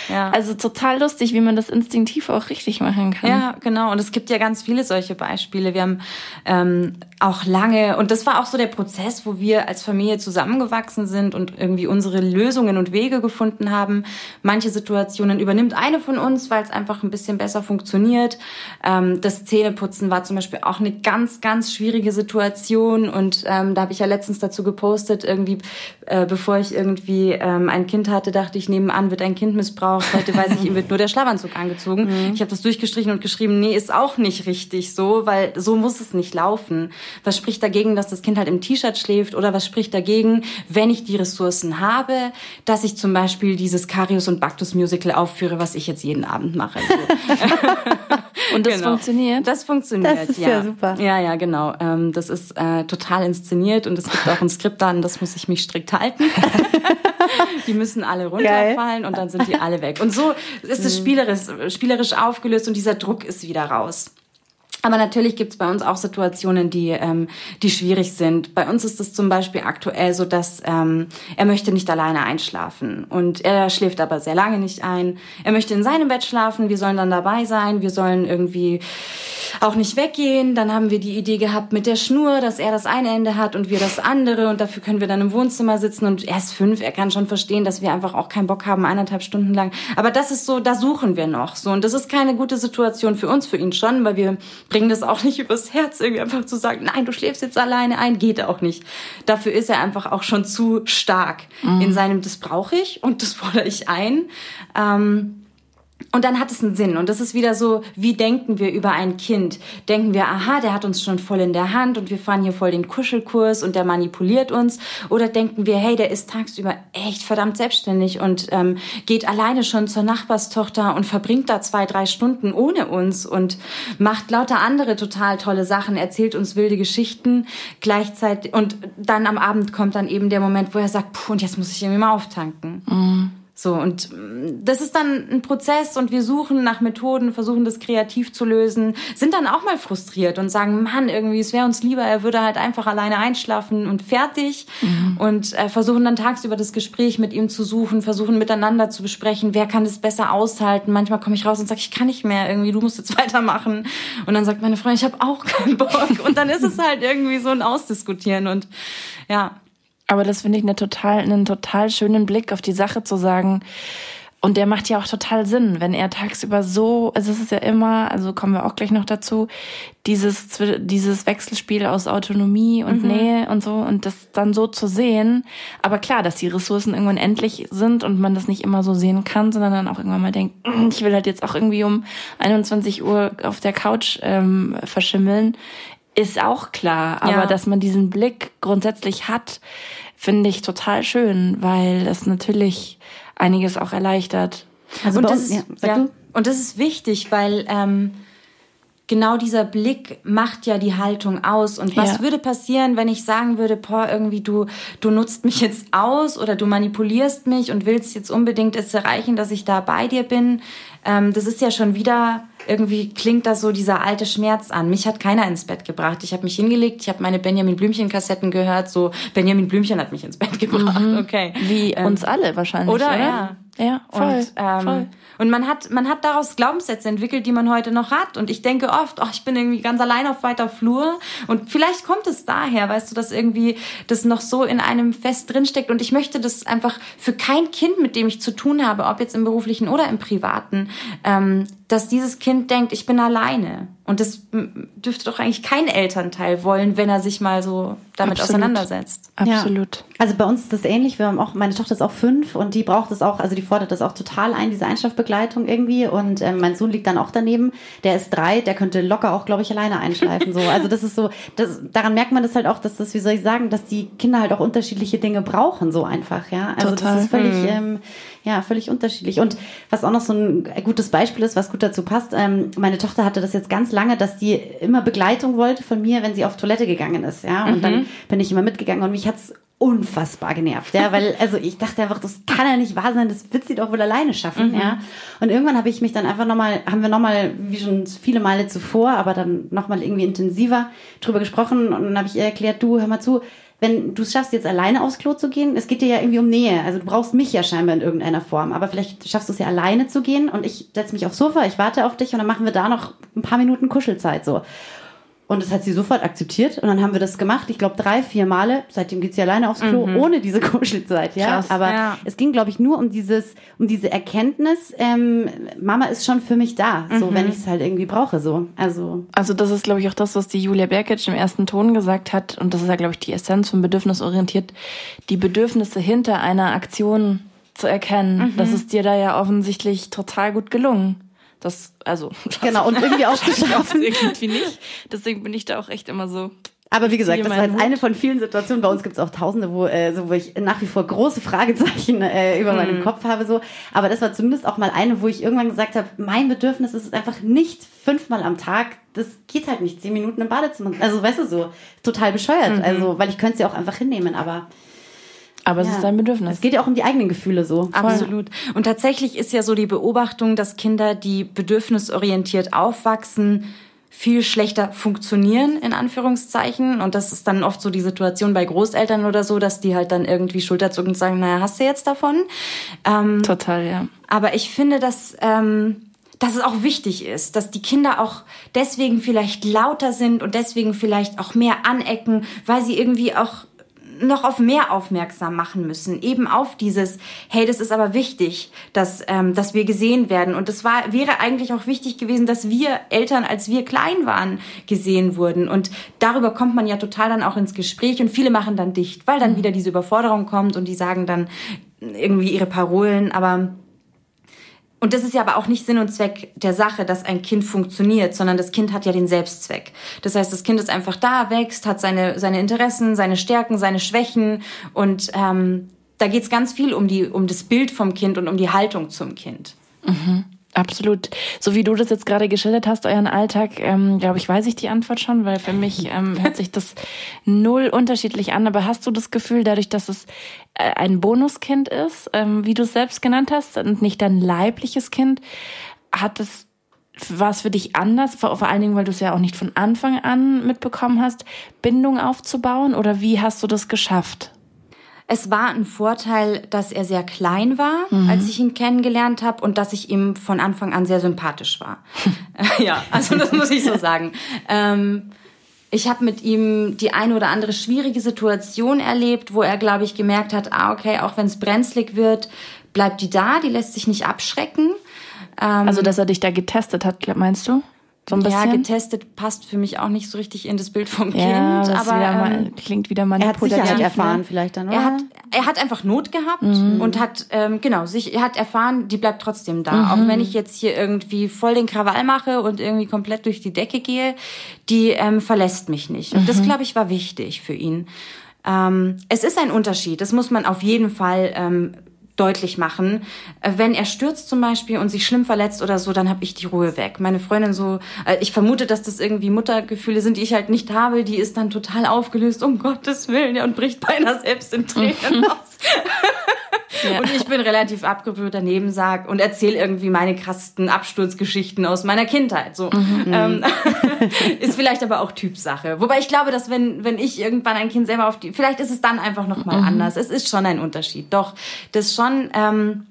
Ja. also total lustig, wie man das instinktiv auch richtig machen kann. Ja, genau. Und es gibt ja ganz viele solche Beispiele. Wir haben ähm, auch lange, und das war auch so der Prozess, wo wir wir als Familie zusammengewachsen sind und irgendwie unsere Lösungen und Wege gefunden haben. Manche Situationen übernimmt eine von uns, weil es einfach ein bisschen besser funktioniert. Ähm, das Zähneputzen war zum Beispiel auch eine ganz, ganz schwierige Situation und ähm, da habe ich ja letztens dazu gepostet, irgendwie, äh, bevor ich irgendwie ähm, ein Kind hatte, dachte ich, nebenan wird ein Kind missbraucht. Heute weiß ich, ihm wird nur der Schlafanzug angezogen. Mhm. Ich habe das durchgestrichen und geschrieben, nee, ist auch nicht richtig so, weil so muss es nicht laufen. Was spricht dagegen, dass das Kind halt im T-Shirt schläft oder was spricht dagegen, wenn ich die Ressourcen habe, dass ich zum Beispiel dieses Karius und Baktus Musical aufführe, was ich jetzt jeden Abend mache. Und das genau. funktioniert? Das funktioniert, das ist ja. ja super. Ja, ja, genau. Ähm, das ist äh, total inszeniert und es gibt auch ein Skript dann, das muss ich mich strikt halten. die müssen alle runterfallen Geil. und dann sind die alle weg. Und so ist es mhm. spielerisch, spielerisch aufgelöst und dieser Druck ist wieder raus. Aber natürlich gibt es bei uns auch Situationen, die, ähm, die schwierig sind. Bei uns ist es zum Beispiel aktuell so, dass ähm, er möchte nicht alleine einschlafen und er schläft aber sehr lange nicht ein. Er möchte in seinem Bett schlafen, wir sollen dann dabei sein, wir sollen irgendwie auch nicht weggehen. Dann haben wir die Idee gehabt mit der Schnur, dass er das eine Ende hat und wir das andere und dafür können wir dann im Wohnzimmer sitzen und er ist fünf, er kann schon verstehen, dass wir einfach auch keinen Bock haben, eineinhalb Stunden lang. Aber das ist so, da suchen wir noch so und das ist keine gute Situation für uns, für ihn schon, weil wir bringen das auch nicht übers Herz, irgendwie einfach zu sagen, nein, du schläfst jetzt alleine ein, geht auch nicht. Dafür ist er einfach auch schon zu stark mhm. in seinem, das brauche ich und das fordere ich ein. Ähm, und dann hat es einen Sinn. Und das ist wieder so, wie denken wir über ein Kind? Denken wir, aha, der hat uns schon voll in der Hand und wir fahren hier voll den Kuschelkurs und der manipuliert uns? Oder denken wir, hey, der ist tagsüber echt verdammt selbstständig und ähm, geht alleine schon zur Nachbarstochter und verbringt da zwei, drei Stunden ohne uns und macht lauter andere total tolle Sachen, erzählt uns wilde Geschichten gleichzeitig. Und dann am Abend kommt dann eben der Moment, wo er sagt, puh, und jetzt muss ich irgendwie mal auftanken. Mhm. So, und mm, das ist dann ein Prozess und wir suchen nach Methoden, versuchen das kreativ zu lösen, sind dann auch mal frustriert und sagen, Mann, irgendwie, es wäre uns lieber, er würde halt einfach alleine einschlafen und fertig. Mhm. Und äh, versuchen dann tagsüber das Gespräch mit ihm zu suchen, versuchen miteinander zu besprechen, wer kann das besser aushalten. Manchmal komme ich raus und sage, ich kann nicht mehr, irgendwie, du musst jetzt weitermachen. Und dann sagt meine Freundin, ich habe auch keinen Bock. Und dann ist es halt irgendwie so ein Ausdiskutieren und ja. Aber das finde ich eine total, einen total schönen Blick auf die Sache zu sagen. Und der macht ja auch total Sinn, wenn er tagsüber so, also es ist ja immer, also kommen wir auch gleich noch dazu, dieses, dieses Wechselspiel aus Autonomie und mhm. Nähe und so und das dann so zu sehen. Aber klar, dass die Ressourcen irgendwann endlich sind und man das nicht immer so sehen kann, sondern dann auch irgendwann mal denkt, ich will halt jetzt auch irgendwie um 21 Uhr auf der Couch ähm, verschimmeln, ist auch klar. Aber ja. dass man diesen Blick grundsätzlich hat, finde ich total schön, weil das natürlich einiges auch erleichtert. Also und, das, ja, ja, und das ist wichtig, weil ähm, genau dieser Blick macht ja die Haltung aus. Und was ja. würde passieren, wenn ich sagen würde, boah, irgendwie du, du nutzt mich jetzt aus oder du manipulierst mich und willst jetzt unbedingt es erreichen, dass ich da bei dir bin? Ähm, das ist ja schon wieder irgendwie klingt da so dieser alte Schmerz an. Mich hat keiner ins Bett gebracht. Ich habe mich hingelegt, ich habe meine Benjamin Blümchen Kassetten gehört, so Benjamin Blümchen hat mich ins Bett gebracht. Mhm. Okay. Wie ähm, uns alle wahrscheinlich, oder? oder? Ja. Ja, voll, und, ähm, voll. Und man hat, man hat daraus Glaubenssätze entwickelt, die man heute noch hat. Und ich denke oft, oh, ich bin irgendwie ganz allein auf weiter Flur. Und vielleicht kommt es daher, weißt du, dass irgendwie das noch so in einem fest drinsteckt. Und ich möchte das einfach für kein Kind, mit dem ich zu tun habe, ob jetzt im beruflichen oder im privaten, ähm, dass dieses Kind denkt, ich bin alleine. Und das dürfte doch eigentlich kein Elternteil wollen, wenn er sich mal so damit Absolut. auseinandersetzt. Absolut. Ja. Also bei uns ist das ähnlich. Wir haben auch, meine Tochter ist auch fünf und die braucht es auch, also die fordert das auch total ein, diese Einschlafbegleitung irgendwie. Und ähm, mein Sohn liegt dann auch daneben. Der ist drei, der könnte locker auch, glaube ich, alleine einschleifen. So. Also das ist so, das, daran merkt man das halt auch, dass das, wie soll ich sagen, dass die Kinder halt auch unterschiedliche Dinge brauchen, so einfach, ja. Also total. das ist völlig, mhm. ähm, ja, völlig unterschiedlich. Und was auch noch so ein gutes Beispiel ist, was gut dazu passt, ähm, meine Tochter hatte das jetzt ganz lange, dass die immer Begleitung wollte von mir, wenn sie auf Toilette gegangen ist, ja. Und mhm. dann bin ich immer mitgegangen und mich hat's unfassbar genervt, ja, weil also ich dachte einfach, das kann ja nicht wahr sein, das wird sie doch wohl alleine schaffen, mhm. ja. Und irgendwann habe ich mich dann einfach nochmal, haben wir nochmal, wie schon viele Male zuvor, aber dann nochmal irgendwie intensiver drüber gesprochen und dann habe ich ihr erklärt, du, hör mal zu, wenn du es schaffst, jetzt alleine aufs Klo zu gehen, es geht dir ja irgendwie um Nähe. Also du brauchst mich ja scheinbar in irgendeiner Form. Aber vielleicht schaffst du es ja alleine zu gehen und ich setze mich aufs Sofa, ich warte auf dich und dann machen wir da noch ein paar Minuten Kuschelzeit so. Und das hat sie sofort akzeptiert. Und dann haben wir das gemacht. Ich glaube, drei, vier Male. Seitdem geht sie alleine aufs Klo, mhm. ohne diese Kuschelzeit. Ja, Krass, aber ja. es ging, glaube ich, nur um dieses, um diese Erkenntnis. Ähm, Mama ist schon für mich da, so mhm. wenn ich es halt irgendwie brauche. So, also. Also das ist, glaube ich, auch das, was die Julia Berkic im ersten Ton gesagt hat. Und das ist ja, glaube ich, die Essenz von Bedürfnisorientiert. Die Bedürfnisse hinter einer Aktion zu erkennen. Mhm. Das ist dir da ja offensichtlich total gut gelungen. Das, also. Das genau, und irgendwie auch geschlafen. irgendwie nicht. Deswegen bin ich da auch echt immer so. Aber wie gesagt, das war jetzt eine von vielen Situationen. Bei uns gibt es auch Tausende, wo, äh, so, wo ich nach wie vor große Fragezeichen äh, über mhm. meinem Kopf habe. So. Aber das war zumindest auch mal eine, wo ich irgendwann gesagt habe, mein Bedürfnis ist es einfach nicht fünfmal am Tag. Das geht halt nicht, zehn Minuten im Badezimmer. Also weißt du so, total bescheuert. Mhm. Also, weil ich könnte es ja auch einfach hinnehmen, aber aber es ja. ist ein Bedürfnis. Es geht ja auch um die eigenen Gefühle so. Absolut. Und tatsächlich ist ja so die Beobachtung, dass Kinder, die bedürfnisorientiert aufwachsen, viel schlechter funktionieren, in Anführungszeichen. Und das ist dann oft so die Situation bei Großeltern oder so, dass die halt dann irgendwie schulterzuckend sagen, naja, hast du jetzt davon? Ähm, Total, ja. Aber ich finde, dass, ähm, dass es auch wichtig ist, dass die Kinder auch deswegen vielleicht lauter sind und deswegen vielleicht auch mehr anecken, weil sie irgendwie auch noch auf mehr aufmerksam machen müssen, eben auf dieses, hey, das ist aber wichtig, dass, ähm, dass wir gesehen werden. Und das war, wäre eigentlich auch wichtig gewesen, dass wir Eltern, als wir klein waren, gesehen wurden. Und darüber kommt man ja total dann auch ins Gespräch und viele machen dann dicht, weil dann mhm. wieder diese Überforderung kommt und die sagen dann irgendwie ihre Parolen, aber und das ist ja aber auch nicht Sinn und Zweck der Sache, dass ein Kind funktioniert, sondern das Kind hat ja den Selbstzweck. Das heißt, das Kind ist einfach da, wächst, hat seine, seine Interessen, seine Stärken, seine Schwächen und ähm, da geht's ganz viel um, die, um das Bild vom Kind und um die Haltung zum Kind. Mhm. Absolut. So wie du das jetzt gerade geschildert hast, euren Alltag, ähm, glaube ich, weiß ich die Antwort schon, weil für mich ähm, hört sich das null unterschiedlich an. Aber hast du das Gefühl, dadurch, dass es äh, ein Bonuskind ist, ähm, wie du es selbst genannt hast, und nicht dein leibliches Kind, hat es war es für dich anders, vor, vor allen Dingen, weil du es ja auch nicht von Anfang an mitbekommen hast, Bindung aufzubauen? Oder wie hast du das geschafft? Es war ein Vorteil, dass er sehr klein war, mhm. als ich ihn kennengelernt habe und dass ich ihm von Anfang an sehr sympathisch war. ja, also das muss ich so sagen. Ähm, ich habe mit ihm die eine oder andere schwierige Situation erlebt, wo er, glaube ich, gemerkt hat, ah, okay, auch wenn es brenzlig wird, bleibt die da, die lässt sich nicht abschrecken. Ähm, also, dass er dich da getestet hat, meinst du? So ein bisschen. Ja, getestet passt für mich auch nicht so richtig in das Bild vom Kind. Ja, das aber wieder mal, ähm, klingt wieder manipulativ. Er hat Sicherheit erfahren ne? vielleicht dann, oder? Er hat, er hat einfach Not gehabt mhm. und hat, ähm, genau, sich, er hat erfahren, die bleibt trotzdem da. Mhm. Auch wenn ich jetzt hier irgendwie voll den Krawall mache und irgendwie komplett durch die Decke gehe, die ähm, verlässt mich nicht. Und mhm. das, glaube ich, war wichtig für ihn. Ähm, es ist ein Unterschied, das muss man auf jeden Fall ähm, deutlich machen. Äh, wenn er stürzt zum Beispiel und sich schlimm verletzt oder so, dann habe ich die Ruhe weg. Meine Freundin so, äh, ich vermute, dass das irgendwie Muttergefühle sind, die ich halt nicht habe. Die ist dann total aufgelöst, um Gottes Willen, ja, und bricht beinahe selbst in Tränen aus. Ja. Und ich bin relativ abgebrüht daneben sag und erzähle irgendwie meine krassen Absturzgeschichten aus meiner Kindheit. So mhm. ähm, ist vielleicht aber auch Typsache. Wobei ich glaube, dass wenn wenn ich irgendwann ein Kind selber auf die, vielleicht ist es dann einfach noch mal mhm. anders. Es ist schon ein Unterschied. Doch das schon. Ähm,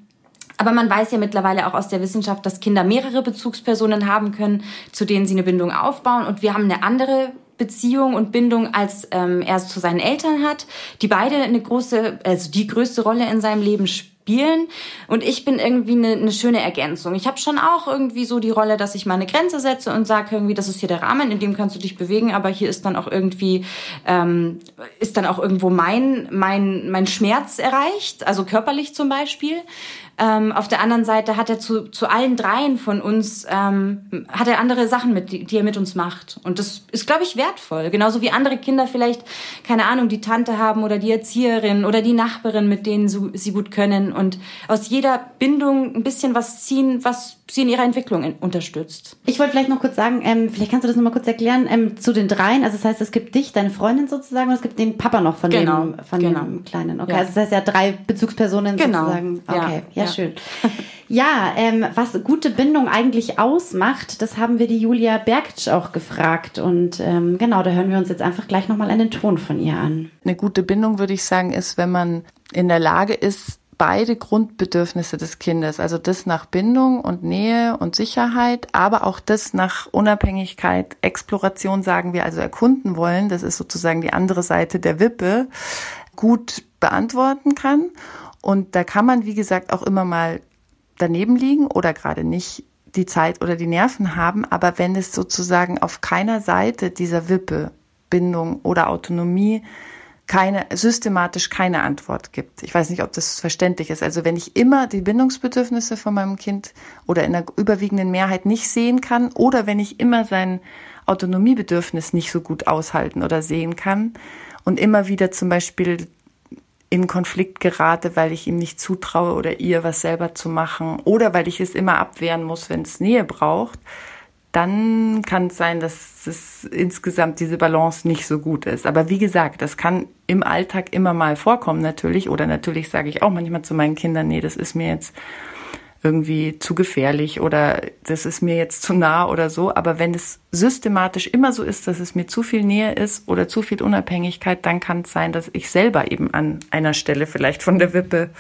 aber man weiß ja mittlerweile auch aus der Wissenschaft, dass Kinder mehrere Bezugspersonen haben können, zu denen sie eine Bindung aufbauen. Und wir haben eine andere Beziehung und Bindung, als ähm, er zu seinen Eltern hat, die beide eine große, also die größte Rolle in seinem Leben spielen. Und ich bin irgendwie eine, eine schöne Ergänzung. Ich habe schon auch irgendwie so die Rolle, dass ich mal eine Grenze setze und sage irgendwie, das ist hier der Rahmen, in dem kannst du dich bewegen, aber hier ist dann auch irgendwie, ähm, ist dann auch irgendwo mein, mein, mein Schmerz erreicht, also körperlich zum Beispiel. Ähm, auf der anderen Seite hat er zu, zu allen dreien von uns, ähm, hat er andere Sachen, mit, die, die er mit uns macht. Und das ist, glaube ich, wertvoll. Genauso wie andere Kinder vielleicht, keine Ahnung, die Tante haben oder die Erzieherin oder die Nachbarin, mit denen so, sie gut können. Und aus jeder Bindung ein bisschen was ziehen, was sie in ihrer Entwicklung in, unterstützt. Ich wollte vielleicht noch kurz sagen, ähm, vielleicht kannst du das noch mal kurz erklären, ähm, zu den dreien. Also das heißt, es gibt dich, deine Freundin sozusagen, und es gibt den Papa noch von, genau, dem, von genau. dem Kleinen. Okay, ja. also das heißt ja drei Bezugspersonen genau. sozusagen. Okay, ja, ja, ja. schön. Ja, ähm, was gute Bindung eigentlich ausmacht, das haben wir die Julia Bergtsch auch gefragt. Und ähm, genau, da hören wir uns jetzt einfach gleich nochmal einen Ton von ihr an. Eine gute Bindung, würde ich sagen, ist, wenn man in der Lage ist, beide Grundbedürfnisse des Kindes, also das nach Bindung und Nähe und Sicherheit, aber auch das nach Unabhängigkeit, Exploration sagen wir, also erkunden wollen, das ist sozusagen die andere Seite der Wippe, gut beantworten kann. Und da kann man, wie gesagt, auch immer mal daneben liegen oder gerade nicht die Zeit oder die Nerven haben. Aber wenn es sozusagen auf keiner Seite dieser Wippe, Bindung oder Autonomie keine, systematisch keine Antwort gibt. Ich weiß nicht, ob das verständlich ist. Also wenn ich immer die Bindungsbedürfnisse von meinem Kind oder in der überwiegenden Mehrheit nicht sehen kann oder wenn ich immer sein Autonomiebedürfnis nicht so gut aushalten oder sehen kann und immer wieder zum Beispiel in Konflikt gerate, weil ich ihm nicht zutraue oder ihr was selber zu machen oder weil ich es immer abwehren muss, wenn es Nähe braucht, dann kann es sein, dass es insgesamt diese Balance nicht so gut ist. Aber wie gesagt, das kann im Alltag immer mal vorkommen natürlich. Oder natürlich sage ich auch manchmal zu meinen Kindern, nee, das ist mir jetzt irgendwie zu gefährlich oder das ist mir jetzt zu nah oder so. Aber wenn es systematisch immer so ist, dass es mir zu viel Nähe ist oder zu viel Unabhängigkeit, dann kann es sein, dass ich selber eben an einer Stelle vielleicht von der Wippe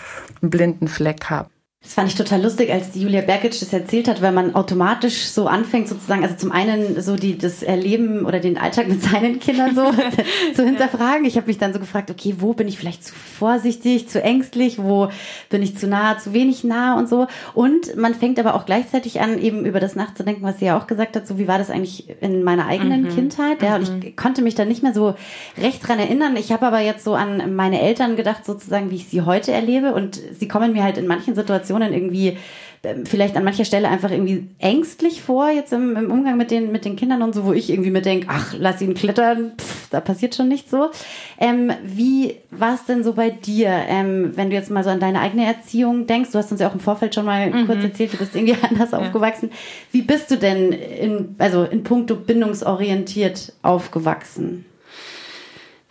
einen blinden Fleck habe. Das fand ich total lustig, als die Julia Bergic das erzählt hat, weil man automatisch so anfängt, sozusagen, also zum einen so die, das Erleben oder den Alltag mit seinen Kindern so zu hinterfragen. Ich habe mich dann so gefragt, okay, wo bin ich vielleicht zu vorsichtig, zu ängstlich, wo bin ich zu nah, zu wenig nah und so. Und man fängt aber auch gleichzeitig an, eben über das nachzudenken, was sie ja auch gesagt hat, so wie war das eigentlich in meiner eigenen mhm. Kindheit. Ja, und ich mhm. konnte mich da nicht mehr so recht dran erinnern. Ich habe aber jetzt so an meine Eltern gedacht, sozusagen, wie ich sie heute erlebe. Und sie kommen mir halt in manchen Situationen Situationen irgendwie ähm, vielleicht an mancher Stelle einfach irgendwie ängstlich vor, jetzt im, im Umgang mit den, mit den Kindern und so, wo ich irgendwie mir denke, ach, lass ihn klettern, pff, da passiert schon nichts so. Ähm, wie war es denn so bei dir, ähm, wenn du jetzt mal so an deine eigene Erziehung denkst? Du hast uns ja auch im Vorfeld schon mal mhm. kurz erzählt, du bist irgendwie anders ja. aufgewachsen. Wie bist du denn in, also in puncto bindungsorientiert aufgewachsen?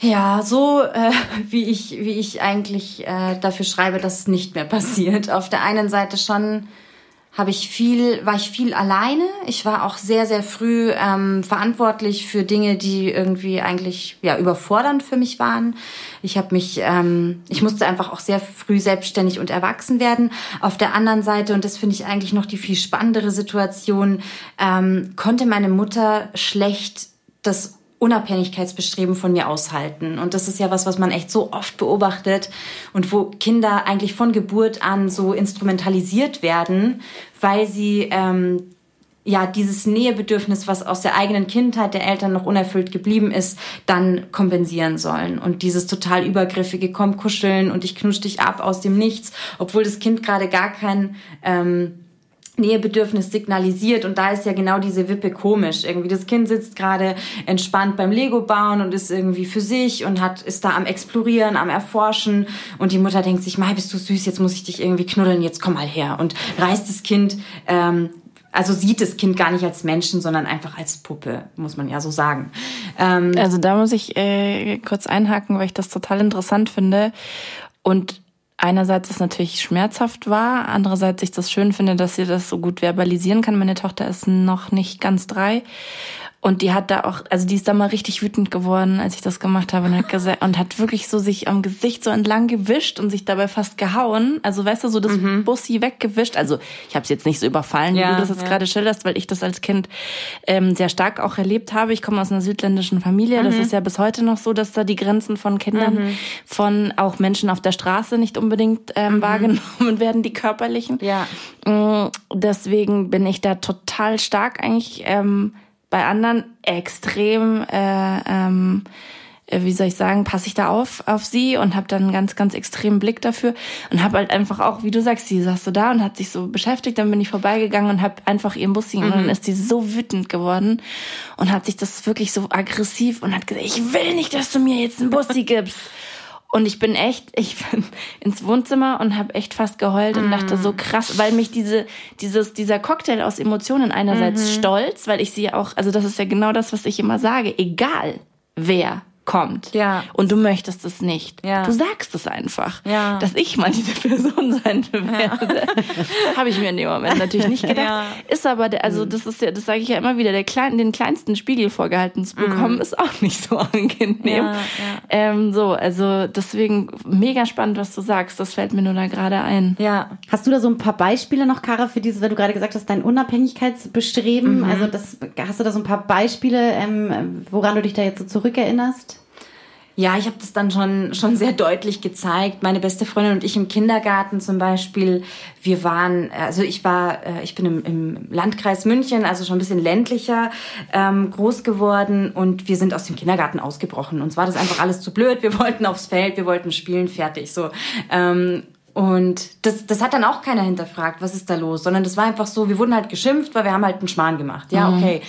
Ja, so äh, wie ich wie ich eigentlich äh, dafür schreibe, dass es nicht mehr passiert. Auf der einen Seite schon habe ich viel, war ich viel alleine. Ich war auch sehr sehr früh ähm, verantwortlich für Dinge, die irgendwie eigentlich ja überfordernd für mich waren. Ich habe mich, ähm, ich musste einfach auch sehr früh selbstständig und erwachsen werden. Auf der anderen Seite und das finde ich eigentlich noch die viel spannendere Situation, ähm, konnte meine Mutter schlecht das Unabhängigkeitsbestreben von mir aushalten. Und das ist ja was, was man echt so oft beobachtet und wo Kinder eigentlich von Geburt an so instrumentalisiert werden, weil sie ähm, ja dieses Nähebedürfnis, was aus der eigenen Kindheit der Eltern noch unerfüllt geblieben ist, dann kompensieren sollen. Und dieses total übergriffige, komm kuscheln und ich knusch dich ab aus dem Nichts, obwohl das Kind gerade gar kein ähm, Nähebedürfnis signalisiert und da ist ja genau diese Wippe komisch. Irgendwie das Kind sitzt gerade entspannt beim Lego bauen und ist irgendwie für sich und hat ist da am explorieren, am erforschen und die Mutter denkt sich, "Mai, bist du süß, jetzt muss ich dich irgendwie knuddeln, jetzt komm mal her" und reißt das Kind ähm, also sieht das Kind gar nicht als Menschen, sondern einfach als Puppe, muss man ja so sagen. Ähm, also da muss ich äh, kurz einhaken, weil ich das total interessant finde. Und einerseits es natürlich schmerzhaft war, andererseits ich das schön finde, dass sie das so gut verbalisieren kann. Meine Tochter ist noch nicht ganz drei und die hat da auch, also die ist da mal richtig wütend geworden, als ich das gemacht habe und hat, gesagt, und hat wirklich so sich am Gesicht so entlang gewischt und sich dabei fast gehauen. Also weißt du, so das mhm. Bussi weggewischt. Also ich habe es jetzt nicht so überfallen, ja, wie du das jetzt ja. gerade schilderst, weil ich das als Kind ähm, sehr stark auch erlebt habe. Ich komme aus einer südländischen Familie. Mhm. Das ist ja bis heute noch so, dass da die Grenzen von Kindern, mhm. von auch Menschen auf der Straße nicht unbedingt ähm, mhm. wahrgenommen werden, die körperlichen. Ja. Mm, deswegen bin ich da total stark eigentlich. Ähm, bei anderen extrem, äh, ähm, äh, wie soll ich sagen, passe ich da auf auf sie und habe dann einen ganz, ganz extremen Blick dafür und habe halt einfach auch, wie du sagst, sie saß so da und hat sich so beschäftigt. Dann bin ich vorbeigegangen und habe einfach ihren Bus mhm. und dann ist sie so wütend geworden und hat sich das wirklich so aggressiv und hat gesagt, ich will nicht, dass du mir jetzt einen Bussi gibst. Und ich bin echt, ich bin ins Wohnzimmer und habe echt fast geheult und dachte so mm. krass, weil mich diese, dieses, dieser Cocktail aus Emotionen einerseits mhm. stolz, weil ich sie auch, also das ist ja genau das, was ich immer sage, egal wer kommt Ja. und du möchtest es nicht. Ja. Du sagst es einfach, Ja. dass ich mal diese Person sein werde. Habe ich mir in dem Moment natürlich nicht gedacht. Ja. Ist aber, der, Mhm. also das ist ja, das sage ich ja immer wieder, der kleinen, den kleinsten Spiegel vorgehalten zu bekommen, ist auch nicht so angenehm. Mhm. Ja, ja. Ähm, so, also deswegen mega spannend, was du sagst. Das fällt mir nur da gerade ein. Ja. Hast du da so ein paar Beispiele noch, Kara, für dieses, weil du gerade gesagt hast, dein Unabhängigkeitsbestreben? Mhm. Also das, hast du da so ein paar Beispiele, ähm, woran du dich da jetzt so zurückerinnerst? Ja, ich habe das dann schon, schon sehr deutlich gezeigt. Meine beste Freundin und ich im Kindergarten zum Beispiel, wir waren, also ich war, äh, ich bin im, im Landkreis München, also schon ein bisschen ländlicher ähm, groß geworden und wir sind aus dem Kindergarten ausgebrochen. Uns war das einfach alles zu blöd. Wir wollten aufs Feld, wir wollten spielen, fertig so. Ähm, und das, das hat dann auch keiner hinterfragt, was ist da los, sondern das war einfach so, wir wurden halt geschimpft, weil wir haben halt einen Schmarrn gemacht. Ja, okay.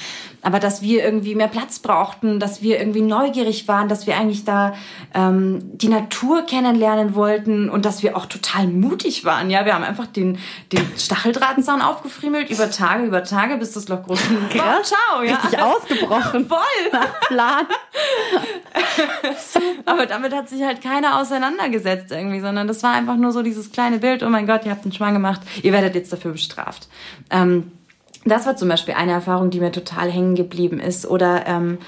Aber dass wir irgendwie mehr Platz brauchten, dass wir irgendwie neugierig waren, dass wir eigentlich da ähm, die Natur kennenlernen wollten und dass wir auch total mutig waren. Ja, wir haben einfach den, den Stacheldrahtzaun aufgefriemelt über Tage, über Tage, bis das Loch groß genug war. Ciao, ja. Richtig ausgebrochen. Voll. Nach Plan. Aber damit hat sich halt keiner auseinandergesetzt irgendwie, sondern das war einfach nur so dieses kleine Bild, oh mein Gott, ihr habt einen Schmarrn gemacht, ihr werdet jetzt dafür bestraft. Ähm, das war zum Beispiel eine Erfahrung, die mir total hängen geblieben ist. Oder ähm,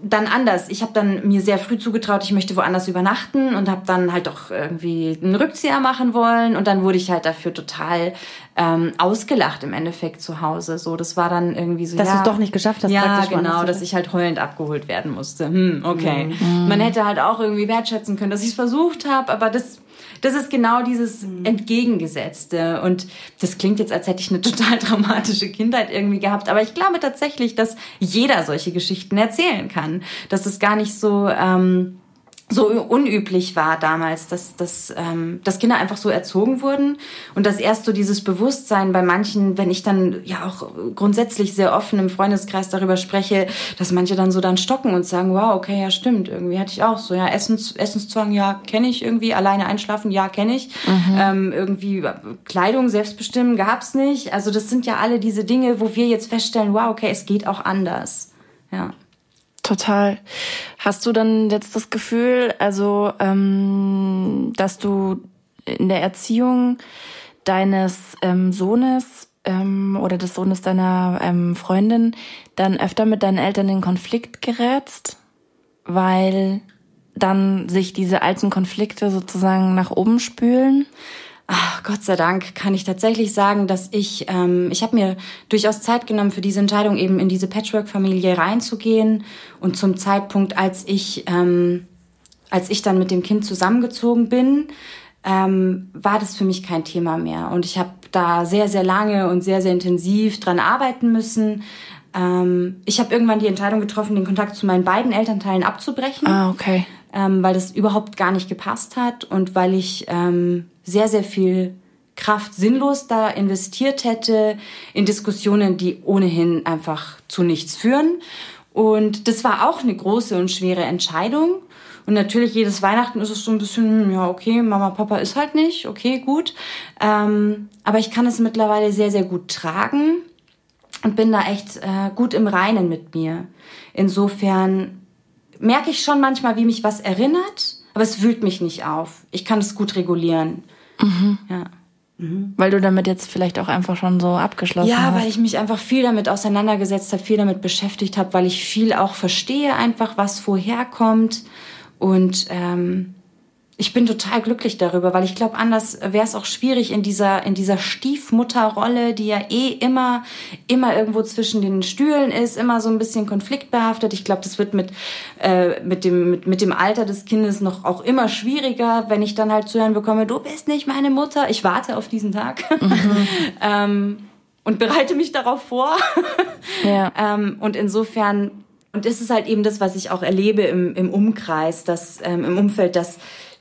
dann anders. Ich habe dann mir sehr früh zugetraut, ich möchte woanders übernachten und habe dann halt auch irgendwie einen Rückzieher machen wollen und dann wurde ich halt dafür total ähm, ausgelacht im Endeffekt zu Hause. So, das war dann irgendwie so. Dass ja, du's doch nicht geschafft hast, Ja, genau, dass ich halt heulend abgeholt werden musste. Hm, okay. Man hätte halt auch irgendwie wertschätzen können, dass ich es versucht habe, aber das das ist genau dieses Entgegengesetzte. Und das klingt jetzt, als hätte ich eine total dramatische Kindheit irgendwie gehabt. Aber ich glaube tatsächlich, dass jeder solche Geschichten erzählen kann. Dass es gar nicht so, ähm, so unüblich war damals, dass, dass, ähm, dass Kinder einfach so erzogen wurden und dass erst so dieses Bewusstsein bei manchen, wenn ich dann ja auch grundsätzlich sehr offen im Freundeskreis darüber spreche, dass manche dann so dann stocken und sagen, wow, okay, ja stimmt, irgendwie hatte ich auch so, ja, Essens, Essenszwang, ja, kenne ich irgendwie, alleine einschlafen, ja, kenne ich, ähm, irgendwie Kleidung selbstbestimmen gab's nicht, also das sind ja alle diese Dinge, wo wir jetzt feststellen, wow, okay, es geht auch anders, ja. Total. Hast du dann jetzt das Gefühl, also, ähm, dass du in der Erziehung deines ähm, Sohnes ähm, oder des Sohnes deiner ähm, Freundin dann öfter mit deinen Eltern in Konflikt gerätst, weil dann sich diese alten Konflikte sozusagen nach oben spülen? Ach, Gott sei Dank kann ich tatsächlich sagen, dass ich, ähm, ich habe mir durchaus Zeit genommen für diese Entscheidung, eben in diese Patchwork-Familie reinzugehen. Und zum Zeitpunkt, als ich, ähm, als ich dann mit dem Kind zusammengezogen bin, ähm, war das für mich kein Thema mehr. Und ich habe da sehr, sehr lange und sehr, sehr intensiv dran arbeiten müssen. Ähm, ich habe irgendwann die Entscheidung getroffen, den Kontakt zu meinen beiden Elternteilen abzubrechen Ah, okay. Ähm, weil das überhaupt gar nicht gepasst hat und weil ich ähm, sehr, sehr viel Kraft sinnlos da investiert hätte in Diskussionen, die ohnehin einfach zu nichts führen. Und das war auch eine große und schwere Entscheidung. Und natürlich jedes Weihnachten ist es so ein bisschen, hm, ja, okay, Mama, Papa ist halt nicht, okay, gut. Ähm, aber ich kann es mittlerweile sehr, sehr gut tragen und bin da echt äh, gut im Reinen mit mir. Insofern merke ich schon manchmal, wie mich was erinnert, aber es wühlt mich nicht auf. Ich kann es gut regulieren. Ja. Weil du damit jetzt vielleicht auch einfach schon so abgeschlossen Ja, hast. weil ich mich einfach viel damit auseinandergesetzt habe, viel damit beschäftigt habe, weil ich viel auch verstehe, einfach was woher kommt. Und ähm, ich bin total glücklich darüber, weil ich glaube, anders wäre es auch schwierig in dieser in dieser Stiefmutterrolle, die ja eh immer immer irgendwo zwischen den Stühlen ist, immer so ein bisschen konfliktbehaftet. Ich glaube, das wird mit äh, mit dem mit, mit dem Alter des Kindes noch auch immer schwieriger, wenn ich dann halt zu hören bekomme, du bist nicht meine Mutter. Ich warte auf diesen Tag. ähm, und bereite mich darauf vor. Ja. ähm, und insofern, und das ist halt eben das, was ich auch erlebe im, im Umkreis, dass, ähm, im Umfeld, dass,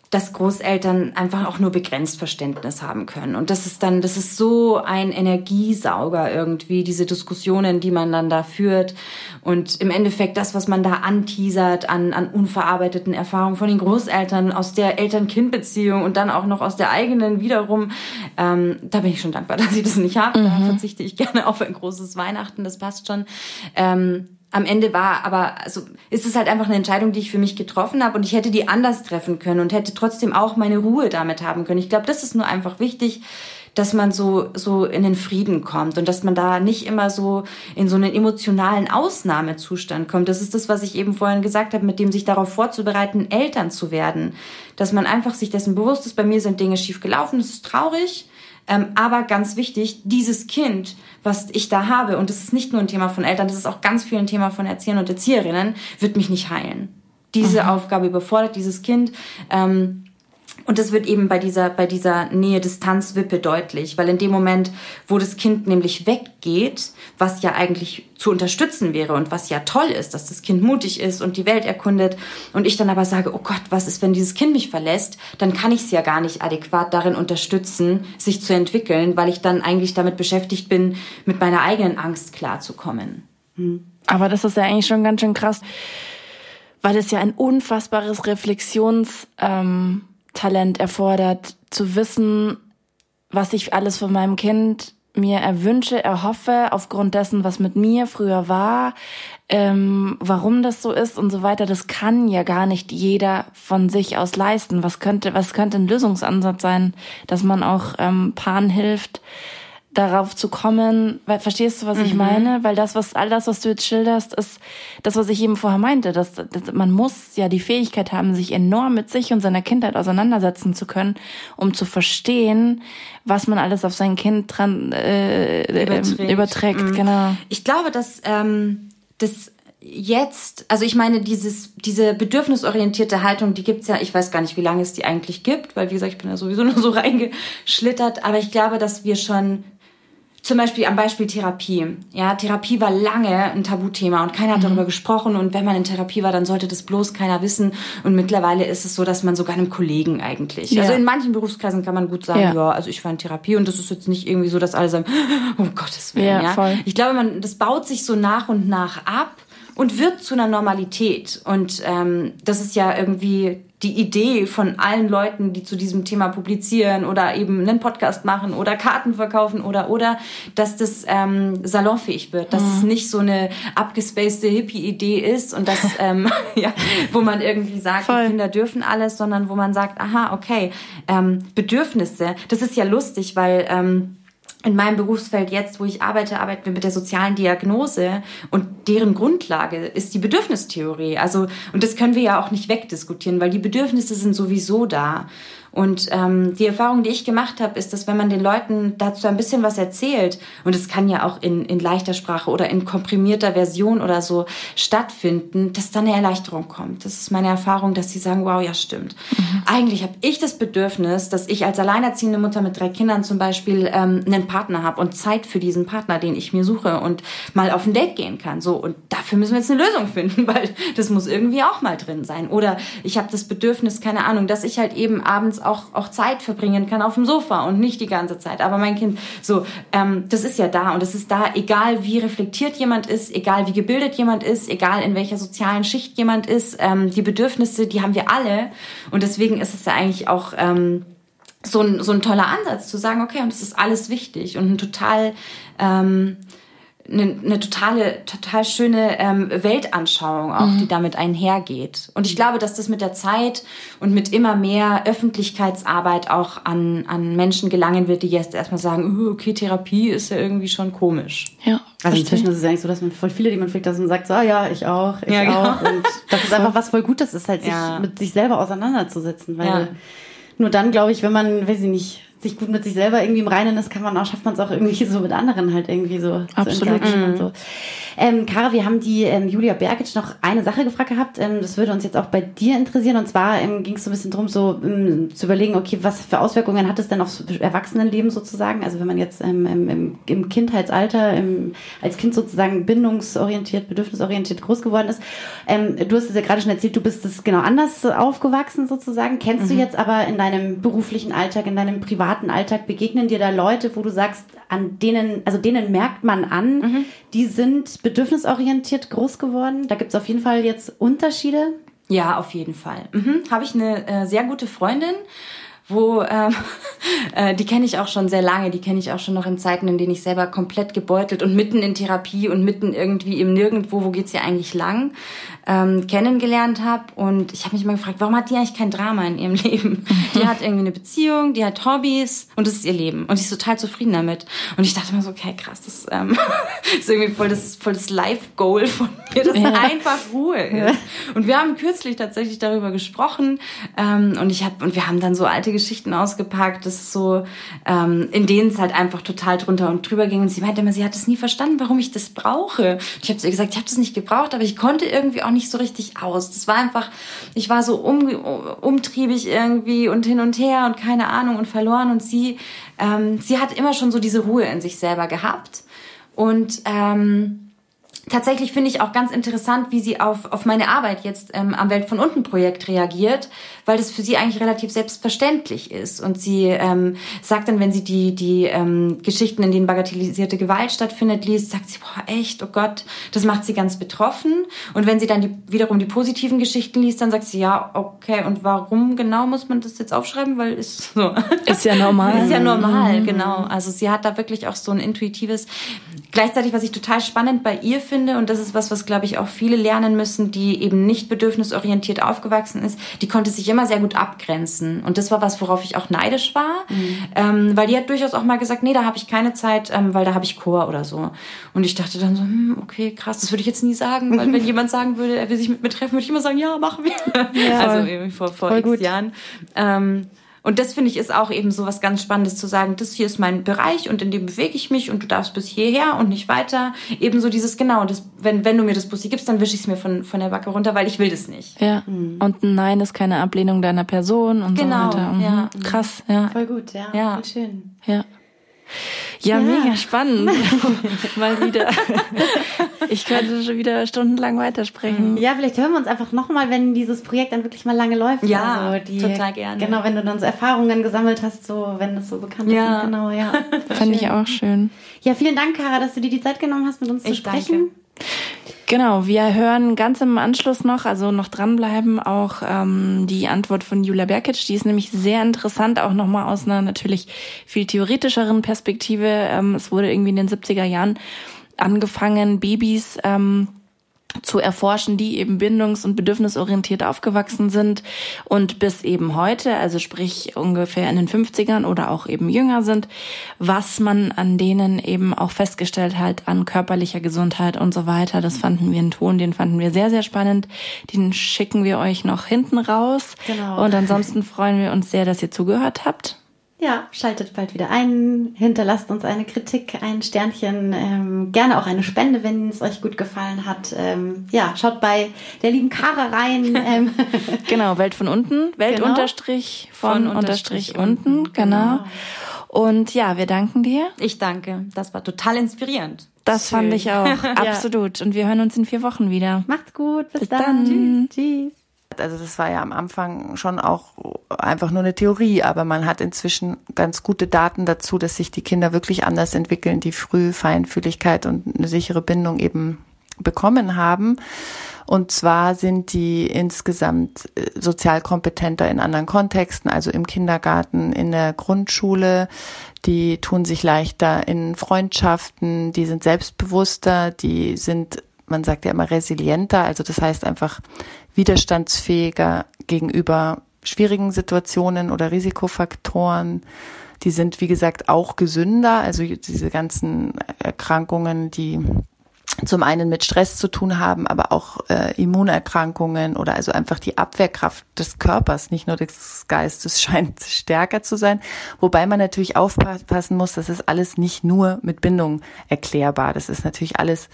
dass Großeltern einfach auch nur begrenzt Verständnis haben können. Und das ist dann, das ist so ein Energiesauger irgendwie, diese Diskussionen, die man dann da führt. Und im Endeffekt das, was man da anteasert an, an unverarbeiteten Erfahrungen von den Großeltern aus der Eltern-Kind-Beziehung und dann auch noch aus der eigenen wiederum, ähm, da bin ich schon dankbar, dass ich das nicht habe. Da verzichte ich gerne auf ein großes Weihnachten, das passt schon. Ähm, am Ende war, aber also ist es halt einfach eine Entscheidung, die ich für mich getroffen habe und ich hätte die anders treffen können und hätte trotzdem auch meine Ruhe damit haben können. Ich glaube, das ist nur einfach wichtig, dass man so, so in den Frieden kommt und dass man da nicht immer so in so einen emotionalen Ausnahmezustand kommt. Das ist das, was ich eben vorhin gesagt habe, mit dem sich darauf vorzubereiten, Eltern zu werden. Dass man einfach sich dessen bewusst ist, bei mir sind Dinge schief gelaufen, es ist traurig, ähm, aber ganz wichtig, dieses Kind, was ich da habe, und das ist nicht nur ein Thema von Eltern, das ist auch ganz viel ein Thema von Erziehern und Erzieherinnen, wird mich nicht heilen. Diese mhm. Aufgabe überfordert dieses Kind. Ähm, und das wird eben bei dieser, bei dieser Nähe-Distanz-Wippe deutlich, weil in dem Moment, wo das Kind nämlich weggeht, was ja eigentlich zu unterstützen wäre und was ja toll ist, dass das Kind mutig ist und die Welt erkundet und ich dann aber sage, oh Gott, was ist, wenn dieses Kind mich verlässt, dann kann ich es ja gar nicht adäquat darin unterstützen, sich zu entwickeln, weil ich dann eigentlich damit beschäftigt bin, mit meiner eigenen Angst klarzukommen. Hm. Aber das ist ja eigentlich schon ganz schön krass, weil es ja ein unfassbares Reflexions... Ähm Talent erfordert, zu wissen, was ich alles von meinem Kind mir erwünsche, erhoffe, aufgrund dessen, was mit mir früher war, ähm, warum das so ist und so weiter. Das kann ja gar nicht jeder von sich aus leisten. Was könnte, was könnte ein Lösungsansatz sein, dass man auch ähm, Paaren hilft, darauf zu kommen, weil, verstehst du, was mhm. ich meine? Weil das, was, all das, was du jetzt schilderst, ist das, was ich eben vorher meinte, dass, dass man muss ja die Fähigkeit haben, sich enorm mit sich und seiner Kindheit auseinandersetzen zu können, um zu verstehen, was man alles auf sein Kind dran äh, überträgt. überträgt mhm. Genau. Ich glaube, dass ähm, das jetzt, also ich meine, dieses, diese bedürfnisorientierte Haltung, die gibt's ja, ich weiß gar nicht, wie lange es die eigentlich gibt, weil wie gesagt, ich bin da sowieso nur so reingeschlittert, aber ich glaube, dass wir schon zum Beispiel am Beispiel Therapie. Ja, Therapie war lange ein Tabuthema und keiner hat mhm. darüber gesprochen. Und wenn man in Therapie war, dann sollte das bloß keiner wissen. Und mittlerweile ist es so, dass man sogar einem Kollegen eigentlich. Ja. Also in manchen Berufskreisen kann man gut sagen, ja. ja. also ich war in Therapie und das ist jetzt nicht irgendwie so, dass alle sagen, um Gottes Willen. Ja, ja. Voll. Ich glaube, man, das baut sich so nach und nach ab und wird zu einer Normalität. Und ähm, das ist ja irgendwie die Idee von allen Leuten, die zu diesem Thema publizieren oder eben einen Podcast machen oder Karten verkaufen oder oder, dass das ähm, salonfähig wird, dass mhm. es nicht so eine abgespacede Hippie-Idee ist und dass ähm, ja, wo man irgendwie sagt, die Kinder dürfen alles, sondern wo man sagt, aha, okay, ähm, Bedürfnisse. Das ist ja lustig, weil ähm, in meinem Berufsfeld jetzt, wo ich arbeite, arbeiten wir mit der sozialen Diagnose und deren Grundlage ist die Bedürfnistheorie. Also, und das können wir ja auch nicht wegdiskutieren, weil die Bedürfnisse sind sowieso da. Und ähm, die Erfahrung, die ich gemacht habe, ist, dass wenn man den Leuten dazu ein bisschen was erzählt, und es kann ja auch in, in leichter Sprache oder in komprimierter Version oder so stattfinden, dass dann eine Erleichterung kommt. Das ist meine Erfahrung, dass sie sagen, wow, ja stimmt. Mhm. Eigentlich habe ich das Bedürfnis, dass ich als alleinerziehende Mutter mit drei Kindern zum Beispiel ähm, einen Partner habe und Zeit für diesen Partner, den ich mir suche und mal auf ein Date gehen kann. So und dafür müssen wir jetzt eine Lösung finden, weil das muss irgendwie auch mal drin sein. Oder ich habe das Bedürfnis, keine Ahnung, dass ich halt eben abends auch, auch Zeit verbringen kann auf dem Sofa und nicht die ganze Zeit. Aber mein Kind, so, ähm, das ist ja da und es ist da, egal wie reflektiert jemand ist, egal wie gebildet jemand ist, egal in welcher sozialen Schicht jemand ist, ähm, die Bedürfnisse, die haben wir alle. Und deswegen ist es ja eigentlich auch ähm, so, ein, so ein toller Ansatz zu sagen, okay, und das ist alles wichtig und ein total ähm, eine, eine totale, total schöne ähm, Weltanschauung auch, mhm. die damit einhergeht. Und ich glaube, dass das mit der Zeit und mit immer mehr Öffentlichkeitsarbeit auch an, an Menschen gelangen wird, die jetzt erstmal sagen, uh, okay, Therapie ist ja irgendwie schon komisch. Ja. Also inzwischen ist es eigentlich so, dass man voll viele, die man fragt, dass man sagt, so, ah, ja, ich auch, ich ja, genau. auch. Und das ist einfach was voll Gutes ist, halt sich ja. mit sich selber auseinanderzusetzen, weil ja. nur dann, glaube ich, wenn man, weiß ich nicht, sich gut mit sich selber irgendwie im Reinen ist, kann man auch, schafft man es auch irgendwie so mit anderen halt irgendwie so Absolut. zu mhm. und so. Ähm, Kara, wir haben die ähm, Julia Bergic noch eine Sache gefragt gehabt. Ähm, das würde uns jetzt auch bei dir interessieren. Und zwar ähm, ging es so ein bisschen drum, so ähm, zu überlegen, okay, was für Auswirkungen hat es denn aufs Erwachsenenleben sozusagen? Also wenn man jetzt ähm, im, im, Kindheitsalter im, als Kind sozusagen bindungsorientiert, bedürfnisorientiert groß geworden ist. Ähm, du hast es ja gerade schon erzählt, du bist es genau anders aufgewachsen sozusagen. Kennst mhm. du jetzt aber in deinem beruflichen Alltag, in deinem privaten Alltag, begegnen dir da Leute, wo du sagst, an denen, also denen merkt man an, mhm. die sind bedürfnisorientiert groß geworden? Da gibt es auf jeden Fall jetzt Unterschiede? Ja, auf jeden Fall. Mhm. Habe ich eine äh, sehr gute Freundin, wo ähm, äh, die kenne ich auch schon sehr lange, die kenne ich auch schon noch in Zeiten, in denen ich selber komplett gebeutelt und mitten in Therapie und mitten irgendwie im Nirgendwo, wo geht's hier eigentlich lang, ähm, kennengelernt habe. Und ich habe mich mal gefragt, warum hat die eigentlich kein Drama in ihrem Leben? Die hat irgendwie eine Beziehung, die hat Hobbys und das ist ihr Leben. Und sie ist total zufrieden damit. Und ich dachte mir so, okay, krass, das ähm, ist irgendwie voll das, voll das Life-Goal von mir, dass ja. einfach Ruhe ist. Und wir haben kürzlich tatsächlich darüber gesprochen ähm, und ich habe und wir haben dann so alte Geschichten ausgepackt, das so, ähm, in denen es halt einfach total drunter und drüber ging. Und sie meinte immer, sie hat es nie verstanden, warum ich das brauche. Ich habe zu ihr gesagt, ich habe das nicht gebraucht, aber ich konnte irgendwie auch nicht so richtig aus. Das war einfach, ich war so um, umtriebig irgendwie und hin und her und keine Ahnung und verloren. Und sie, ähm, sie hat immer schon so diese Ruhe in sich selber gehabt. Und ähm, tatsächlich finde ich auch ganz interessant, wie sie auf, auf meine Arbeit jetzt ähm, am Welt von unten Projekt reagiert, weil das für sie eigentlich relativ selbstverständlich ist. Und sie ähm, sagt dann, wenn sie die, die ähm, Geschichten, in denen bagatellisierte Gewalt stattfindet, liest, sagt sie, boah, echt, oh Gott, das macht sie ganz betroffen. Und wenn sie dann die, wiederum die positiven Geschichten liest, dann sagt sie, ja, okay, und warum genau muss man das jetzt aufschreiben? Weil ist so. Ist ja normal. ist ja normal, genau. Also sie hat da wirklich auch so ein intuitives, gleichzeitig, was ich total spannend bei ihr finde, finde, und das ist was, was, glaube ich, auch viele lernen müssen, die eben nicht bedürfnisorientiert aufgewachsen ist, die konnte sich immer sehr gut abgrenzen. Und das war was, worauf ich auch neidisch war, mhm. ähm, weil die hat durchaus auch mal gesagt, nee, da habe ich keine Zeit, ähm, weil da habe ich Chor oder so. Und ich dachte dann so, hm, okay, krass, das würde ich jetzt nie sagen, weil wenn jemand sagen würde, er will sich mit mir treffen, würde ich immer sagen, ja, machen wir. Ja, also irgendwie vor, vor x gut. Jahren. Ähm, und das finde ich ist auch eben so was ganz Spannendes zu sagen, das hier ist mein Bereich und in dem bewege ich mich und du darfst bis hierher und nicht weiter. Ebenso dieses, genau, das, wenn, wenn du mir das Bussi gibst, dann wische ich es mir von, von der Backe runter, weil ich will das nicht. Ja. Mhm. Und ein Nein ist keine Ablehnung deiner Person und genau, so weiter. Mhm. Ja. Krass, ja. Voll gut, ja. ja. Voll schön. Ja. Ja, ja, mega spannend. Mal wieder. Ich könnte schon wieder stundenlang weitersprechen. Ja, vielleicht hören wir uns einfach nochmal, wenn dieses Projekt dann wirklich mal lange läuft. Ja, also die, total gerne. Genau, wenn du dann so Erfahrungen gesammelt hast, so wenn das so bekannt ja. ist. Genau, ja. Fand ich auch schön. Ja, vielen Dank, Kara, dass du dir die Zeit genommen hast, mit uns ich zu sprechen. Danke. Genau, wir hören ganz im Anschluss noch, also noch dranbleiben, auch ähm, die Antwort von Julia Berkic. Die ist nämlich sehr interessant, auch nochmal aus einer natürlich viel theoretischeren Perspektive. Ähm, es wurde irgendwie in den 70er Jahren angefangen, Babys ähm, zu erforschen, die eben bindungs- und bedürfnisorientiert aufgewachsen sind und bis eben heute, also sprich ungefähr in den 50ern oder auch eben jünger sind, was man an denen eben auch festgestellt hat an körperlicher Gesundheit und so weiter. Das fanden wir einen Ton, den fanden wir sehr, sehr spannend. Den schicken wir euch noch hinten raus. Genau. Und ansonsten freuen wir uns sehr, dass ihr zugehört habt. Ja, schaltet bald wieder ein, hinterlasst uns eine Kritik, ein Sternchen, ähm, gerne auch eine Spende, wenn es euch gut gefallen hat. Ähm, ja, schaut bei der lieben Kara rein. Ähm. genau, Welt von unten, Welt genau. unterstrich von, von unterstrich, unten, unten, genau. genau. Und ja, wir danken dir. Ich danke, das war total inspirierend. Das Schön. fand ich auch, absolut. Und wir hören uns in vier Wochen wieder. Macht's gut, bis, bis dann. dann. Tschüss. Tschüss. Also das war ja am Anfang schon auch einfach nur eine Theorie, aber man hat inzwischen ganz gute Daten dazu, dass sich die Kinder wirklich anders entwickeln, die früh Feinfühligkeit und eine sichere Bindung eben bekommen haben. Und zwar sind die insgesamt äh, sozial kompetenter in anderen Kontexten, also im Kindergarten, in der Grundschule. Die tun sich leichter in Freundschaften, die sind selbstbewusster, die sind man sagt ja immer resilienter, also das heißt einfach widerstandsfähiger gegenüber schwierigen Situationen oder Risikofaktoren. Die sind, wie gesagt, auch gesünder, also diese ganzen Erkrankungen, die zum einen mit Stress zu tun haben, aber auch äh, Immunerkrankungen oder also einfach die Abwehrkraft des Körpers, nicht nur des Geistes, scheint stärker zu sein. Wobei man natürlich aufpassen muss, das ist alles nicht nur mit Bindung erklärbar. Das ist natürlich alles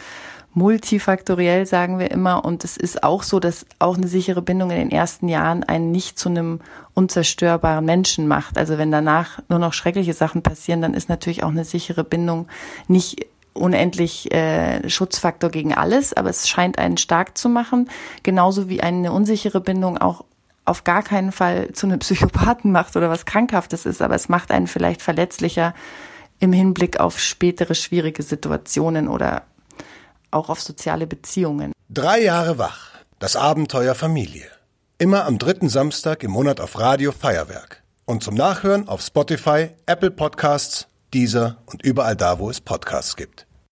multifaktoriell, sagen wir immer. Und es ist auch so, dass auch eine sichere Bindung in den ersten Jahren einen nicht zu einem unzerstörbaren Menschen macht. Also wenn danach nur noch schreckliche Sachen passieren, dann ist natürlich auch eine sichere Bindung nicht unendlich äh, Schutzfaktor gegen alles, aber es scheint einen stark zu machen, genauso wie eine unsichere Bindung auch auf gar keinen Fall zu einem Psychopathen macht oder was Krankhaftes ist, aber es macht einen vielleicht verletzlicher im Hinblick auf spätere schwierige Situationen oder auch auf soziale Beziehungen. Drei Jahre wach. Das Abenteuer Familie. Immer am dritten Samstag im Monat auf Radio Feuerwerk. Und zum Nachhören auf Spotify, Apple Podcasts, Deezer und überall da, wo es Podcasts gibt.